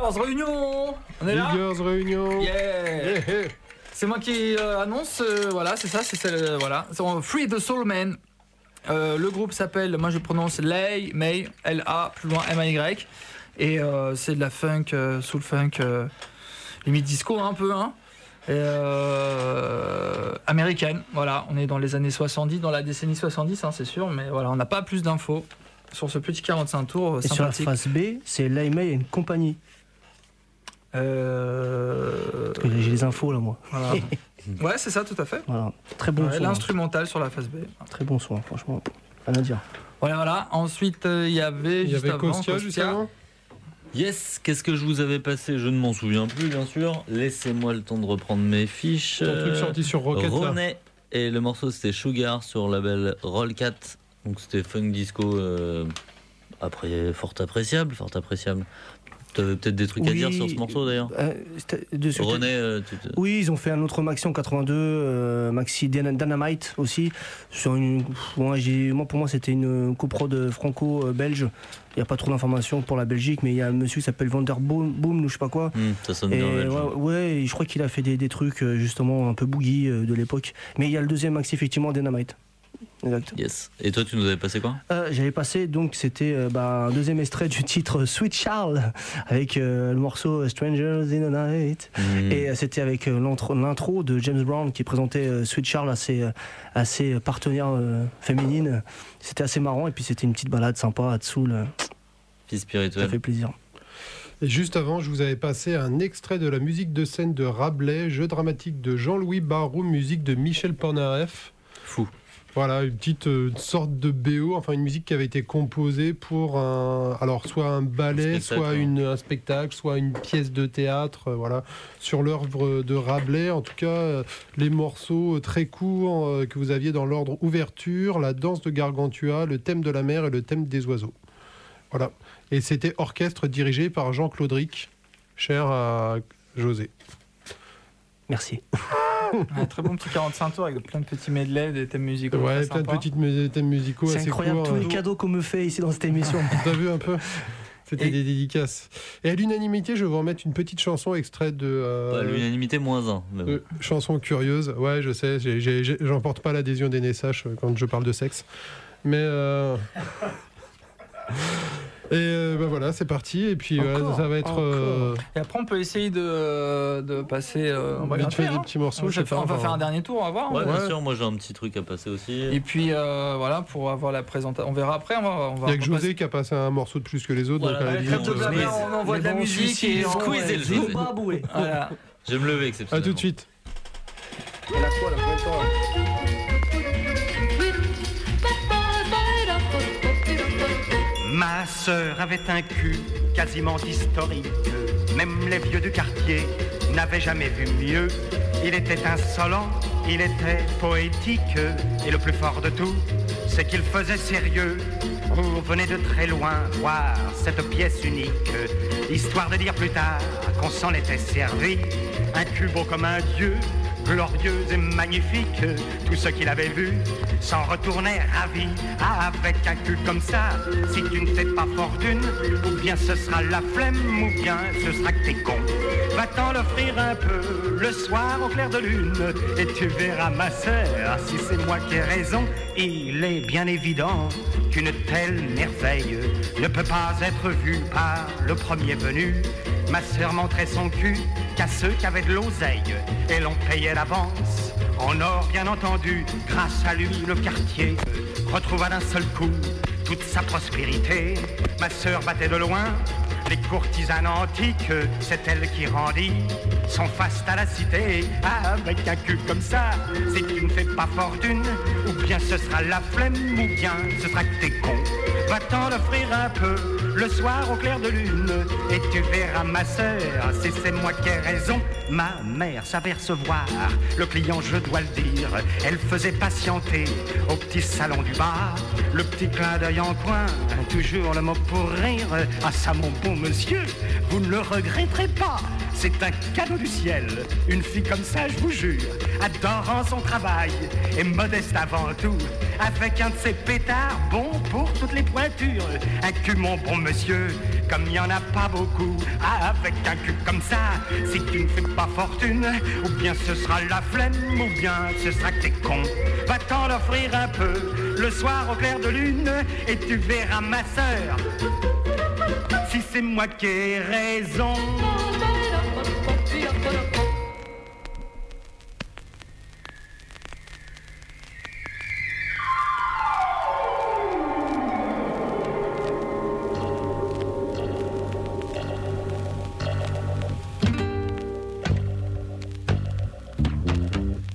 Girls Réunion On est là Girls Réunion Yeah. C'est moi qui euh, annonce, euh, voilà, c'est ça, c'est celle- voilà. C'est en Free the Soul Man. Euh, le groupe s'appelle, moi je prononce Lay, May, L-A, plus loin M-A-Y. Et euh, c'est de la funk, euh, soul funk, euh, limite disco un peu, hein. Et, euh, américaine, voilà, on est dans les années 70, dans la décennie 70, hein, c'est sûr, mais voilà, on n'a pas plus d'infos sur ce petit 45 tours euh, Et sur la face B, c'est Laimei et une compagnie. Euh... Parce que j'ai les infos là, moi. Voilà. Ouais, c'est ça, tout à fait. Voilà. Très bon Ouais, son. hein. L'instrumental sur la face B. Très bon son, hein, franchement. Rien à dire. Voilà, voilà. Ensuite, euh, il y avait. Il y juste avait avant, Kostia juste avant Yes, qu'est-ce que je vous avais passé? Je ne m'en souviens plus, bien sûr. Laissez-moi le temps de reprendre mes fiches. Ton truc sorti sur Rocket, là. René, et le morceau c'était Sugar sur le label Rollcat. Donc c'était funk disco, euh, après, fort appréciable, fort appréciable. T'avais peut-être des trucs à Oui, dire sur ce morceau d'ailleurs euh, René, euh, tu te- Oui, ils ont fait un autre maxi en 82, euh, maxi Dyna- Dynamite aussi. Sur une, moi, pour moi, c'était une coprode franco-belge. Il n'y a pas trop d'informations pour la Belgique, mais il y a un monsieur qui s'appelle Vanderboom, Boom, ou je sais pas quoi. Hmm, ça sonne Et bien ouais, je crois qu'il a fait des, des trucs justement un peu boogie de l'époque. Mais il y a le deuxième maxi, effectivement, Dynamite. Exact. Yes. Et toi, tu nous avais passé quoi? Euh, J'avais passé donc c'était euh, bah, un deuxième extrait du titre Sweet Charles avec euh, le morceau Strangers in the Night Hmm. et euh, c'était avec l'intro de James Brown qui présentait euh, Sweet Charles à ses, à ses partenaires euh, féminines. C'était assez marrant et puis c'était une petite balade sympa à Tsoul. euh, Fille spirituelle. Ça fait plaisir. Et juste avant, je vous avais passé un extrait de la musique de scène de Rabelais, jeu dramatique de Jean-Louis Barrault, musique de Michel Polnareff. Fou. Voilà, une petite euh, sorte de BO, enfin une musique qui avait été composée pour un, alors soit un ballet, Un soit une, un spectacle, soit une pièce de théâtre, euh, voilà, sur l'œuvre de Rabelais. En tout cas, euh, les morceaux très courts que vous aviez dans l'ordre ouverture, la danse de Gargantua, le thème de la mer et le thème des oiseaux. Voilà. Et c'était orchestre dirigé par Jean-Claude Ric, cher à José. Merci. Un très bon petit 45 tours avec plein de petits medley, des thèmes musicaux. Ouais, plein de petits thèmes musicaux C'est incroyable tous les euh. cadeaux qu'on me fait ici dans cette émission. T'as vu un peu? C'était des dédicaces. Et à l'unanimité, je vais vous remettre une petite chanson extraite de. euh, Bah, L'unanimité moins un. chanson curieuse. Ouais, je sais, j'emporte pas l'adhésion des NSH quand je parle de sexe. Mais. euh, Et euh, bah voilà, c'est parti. Et puis Encore, ça va être. euh, Et après, on peut essayer de, de passer. euh, on va faire, des hein. petits morceaux, On, je va faire un dernier tour, on va voir. Ouais, hein. bien sûr, moi j'ai un petit truc à passer aussi. Et puis euh, voilà, pour avoir la présentation. On verra après. On va, on va Il y a que José qui a passé un morceau de plus que les autres. La on envoie de la musique et squeeze ouais, le je- vais me lever exceptionnellement. tout de suite. Ma sœur avait un cul quasiment historique. Même les vieux du quartier n'avaient jamais vu mieux. Il était insolent, il était poétique. Et le plus fort de tout, c'est qu'il faisait sérieux. On venait de très loin voir cette pièce unique. Histoire de dire plus tard qu'on s'en était servi. Un cul beau comme un dieu, glorieux et magnifique. Tout ce qu'il avait vu s'en retournait ravi. Ah, avec un cul comme ça, si tu ne fais pas fortune, ou bien ce sera la flemme, ou bien ce sera que t'es con. Va-t'en l'offrir un peu le soir au clair de lune, et tu verras ma sœur, si c'est moi qui ai raison, il est bien évident qu'une telle merveille ne peut pas être vue par le premier venu. Ma sœur montrait son cul qu'à ceux qui avaient de l'oseille et l'on payait l'avance. En or, bien entendu, grâce à lui, le quartier retrouva d'un seul coup toute sa prospérité. Ma sœur battait de loin les courtisanes antiques, c'est elle qui rendit son faste à la cité. Avec un cul comme ça, si tu ne fais pas fortune, ou bien ce sera la flemme, ou bien ce sera que t'es con. Va-t'en offrir un peu le soir au clair de lune. Et tu verras ma sœur, si c'est moi qui ai raison. Ma mère savait recevoir le client, je dois le dire. Elle faisait patienter au petit salon du bar. Le petit clin d'œil en coin, toujours le mot pour rire. Ah ça mon bon monsieur, vous ne le regretterez pas. C'est un cadeau du ciel. Une fille comme ça, je vous jure, adorant son travail et modeste avant tout, avec un de ses pétards bon pour toutes les pointures. Un cul, mon bon monsieur, comme il n'y en a pas beaucoup. Ah, avec un cul comme ça, si tu ne fais pas fortune, ou bien ce sera la flemme, ou bien ce sera que t'es con. Va t'en offrir un peu le soir au clair de lune, et tu verras ma sœur. Si c'est moi qui ai raison.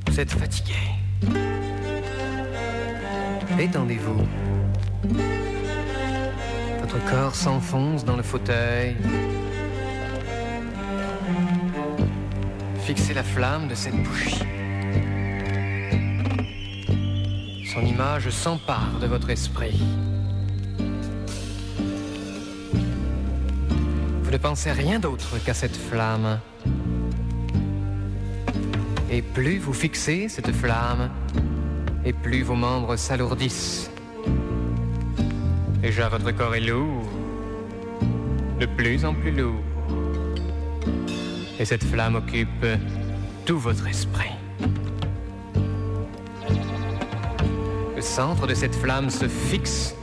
Vous êtes fatigué. Étendez-vous. Votre corps s'enfonce dans le fauteuil. Fixez la flamme de cette bougie. Son image s'empare de votre esprit. Vous ne pensez rien d'autre qu'à cette flamme. Et plus vous fixez cette flamme, et plus vos membres s'alourdissent. Déjà votre corps est lourd, de plus en plus lourd. Et cette flamme occupe tout votre esprit. Le centre de cette flamme se fixe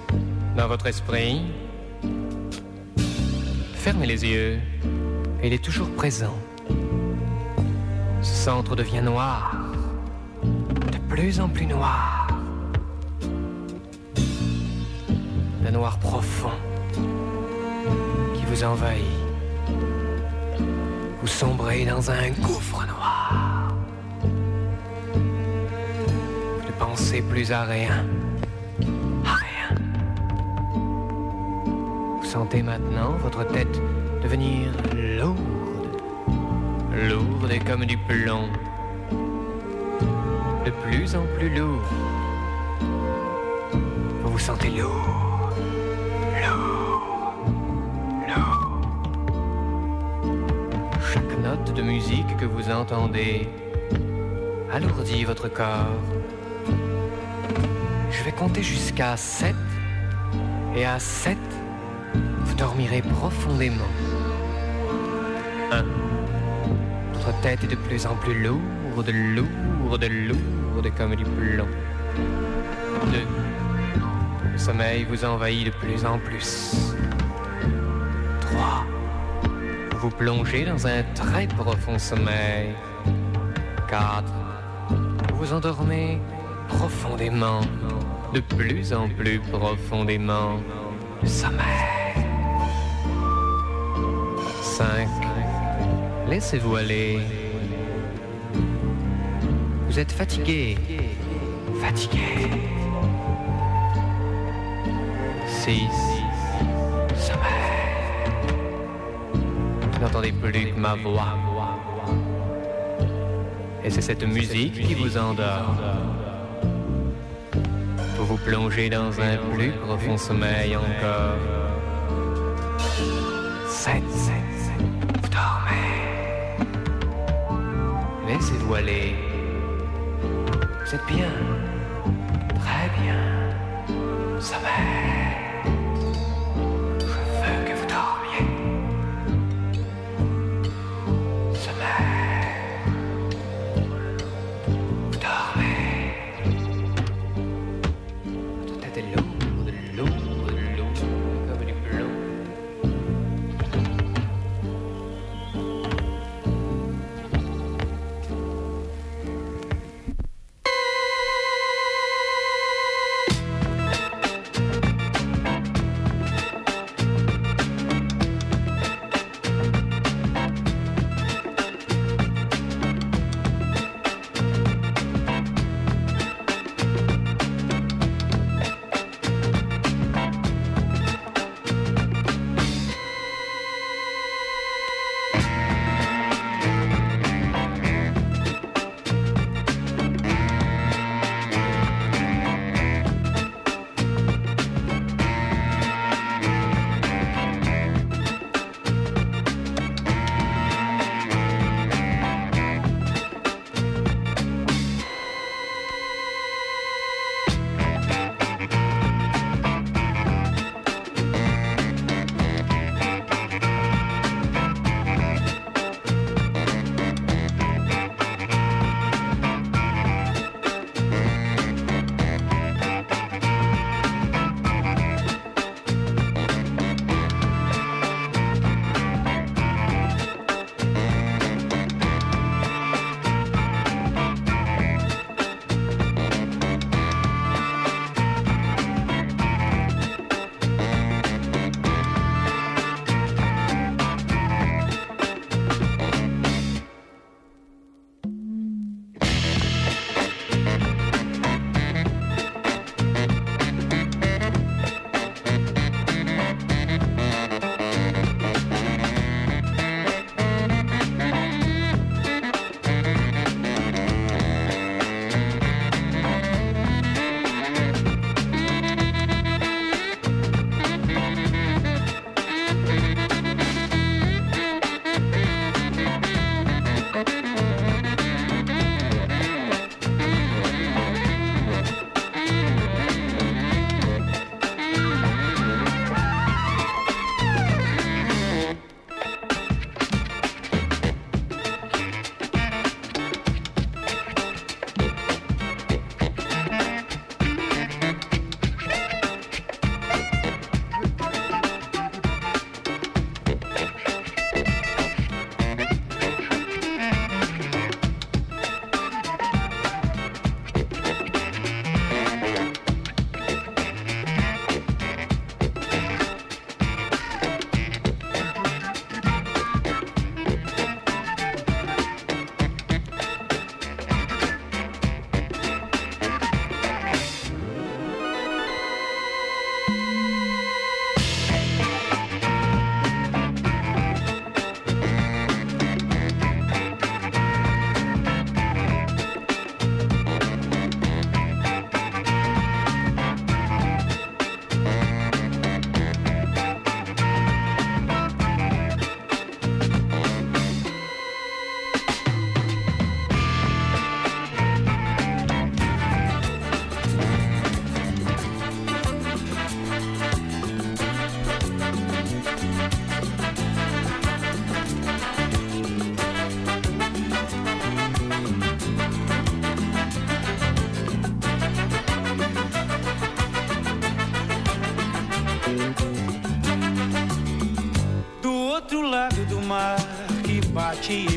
dans votre esprit. Fermez les yeux, il est toujours présent. Ce centre devient noir, de plus en plus noir. Un noir profond qui vous envahit. Vous sombrez dans un gouffre noir. Ne pensez plus à rien. À rien. Vous sentez maintenant votre tête devenir lourde lourde comme du plomb, de plus en plus lourd. Vous vous sentez lourd, de musique que vous entendez alourdit votre corps. Je vais compter jusqu'à 7 et à 7, vous dormirez profondément. 1 votre tête est de plus en plus lourde, lourde, lourde comme du plomb. Deux. Le sommeil vous envahit de plus en plus. Trois. Vous plongez dans un très profond sommeil. Quatre. Vous vous endormez profondément, de plus en plus profondément. Le sommeil. Cinq. Laissez-vous aller. Vous êtes fatigué. Fatigué. 6. N'entendez plus ma voix. Et c'est cette musique qui vous endort. Vous vous plongez dans un plus profond sommeil encore. 7. Vous dormez. Laissez-vous aller. Vous êtes bien. Très bien. Sommeil.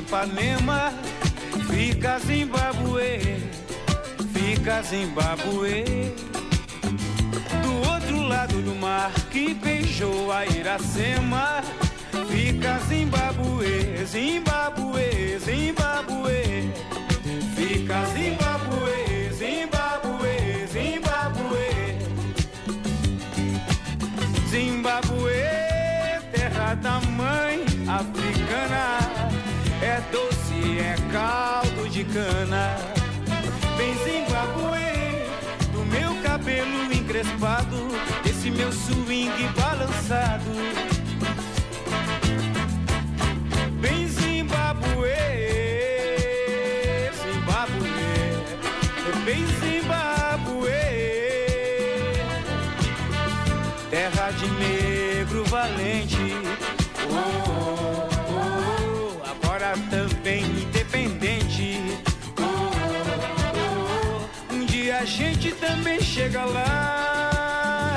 Ipanema, fica Zimbabue, fica Zimbabue. Do outro lado do mar que beijou a Iracema, fica Zimbabue, Zimbabue, Zimbabue. Fica Zimbabue, doce, é caldo de cana. Bem Zimbabue, do meu cabelo encrespado, esse meu swing balançado. Gente também chega lá.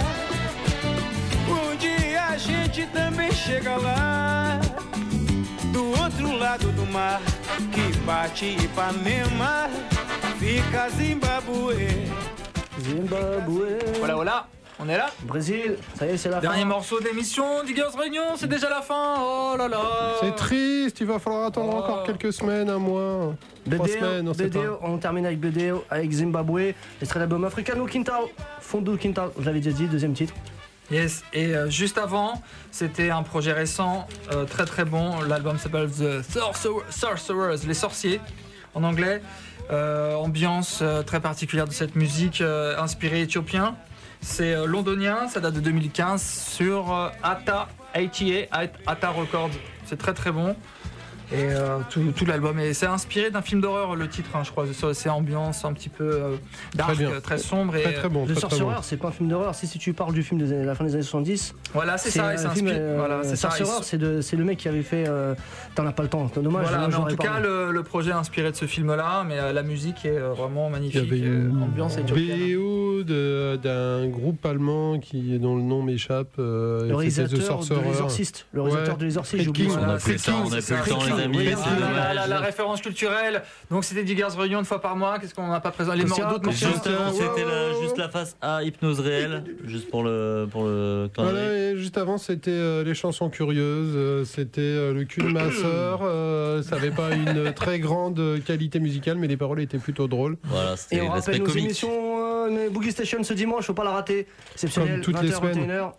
Um dia a gente também chega lá. Do outro lado do mar, que bate Ipanema, fica Zimbabue. Zimbabwe. Voilà, voilà. On est là? Brésil, ça y est, c'est la Dernier fin. morceau d'émission, Diggers Réunion, c'est déjà la fin. Oh là là. C'est triste, il va falloir attendre encore quelques semaines, un mois, BDO, semaines, on BDO, termine avec BDO, avec Zimbabwe, extrait d'album Africano Quintal, Fondo Quintal, je l'avais déjà dit, deuxième titre. Yes, et euh, juste avant, c'était un projet récent, euh, très très bon. L'album s'appelle The Sorcerer- Sorcerers, les sorciers en anglais. Euh, ambiance euh, très particulière de cette musique euh, inspirée éthiopien. C'est euh, londonien, ça date de 2015 sur euh, Ata, ATA, Ata Records. C'est très très bon. Et euh, tout, tout l'album, et c'est inspiré d'un film d'horreur, le titre, hein, je crois. C'est- ambiance un petit peu euh, dark, bien. euh, très sombre. Et, Très, très bon, Le très, très Sorcerer, c'est pas un film d'horreur, si, si tu parles du film de la fin des années 70. Voilà, c'est ça, un film, euh, voilà, c'est ça, Sorcerer, c'est le mec qui avait fait euh, T'en as pas le temps, c'est dommage. Voilà, mais en tout cas, le, le projet est inspiré de ce film-là, mais euh, la musique est vraiment Il y magnifique. avait euh, une ambiance. BO d'un groupe allemand qui, dont le nom m'échappe. euh, Le The réalisateur de. L'exorciste. Le réalisateur Ouais. de L'exorciste, j'ai oublié King. son nom. On a plus le temps, on a plus le temps, les amis. Oui, c'est la, référence culturelle. Donc c'était Diggers Réunion une fois par mois. Qu'est-ce qu'on n'a pas présent? Les morts d'autres Cosia. morceaux Juste avant, c'était juste la face A, hypnose réelle, juste pour le, pour le Voilà, et juste avant, c'était euh, les chansons curieuses, euh, c'était euh, le cul de ma sœur. euh, ça n'avait pas une très grande qualité musicale, mais les paroles étaient plutôt drôles. Voilà, Et c'était on rappelle nos comique. émissions euh, Boogie Station ce dimanche, faut pas la rater. Exceptionnel, Comme toutes les 20h, semaines. 21h.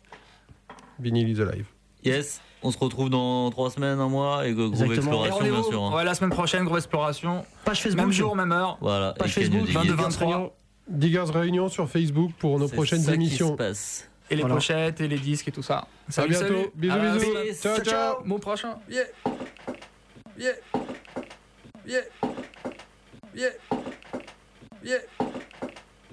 Vinyl is alive. Yes, on se retrouve dans trois semaines, un mois, et Groove Exactement. Et Exploration, bien sûr. hein. ouais, la semaine prochaine, grosse exploration. Page Facebook. Même jour, même heure. Voilà, Page et Facebook, Dig It 22, 22 23. 23. Diggers Réunion sur Facebook pour nos C'est prochaines ça qui émissions. se passe. Et les Voilà. pochettes, et les disques, et tout ça. À bientôt. salut. Bisous, À la bisous. semaine. Ciao, ciao. Mon prochain. Yeah. Yeah. Yeah. Yeah. Yeah.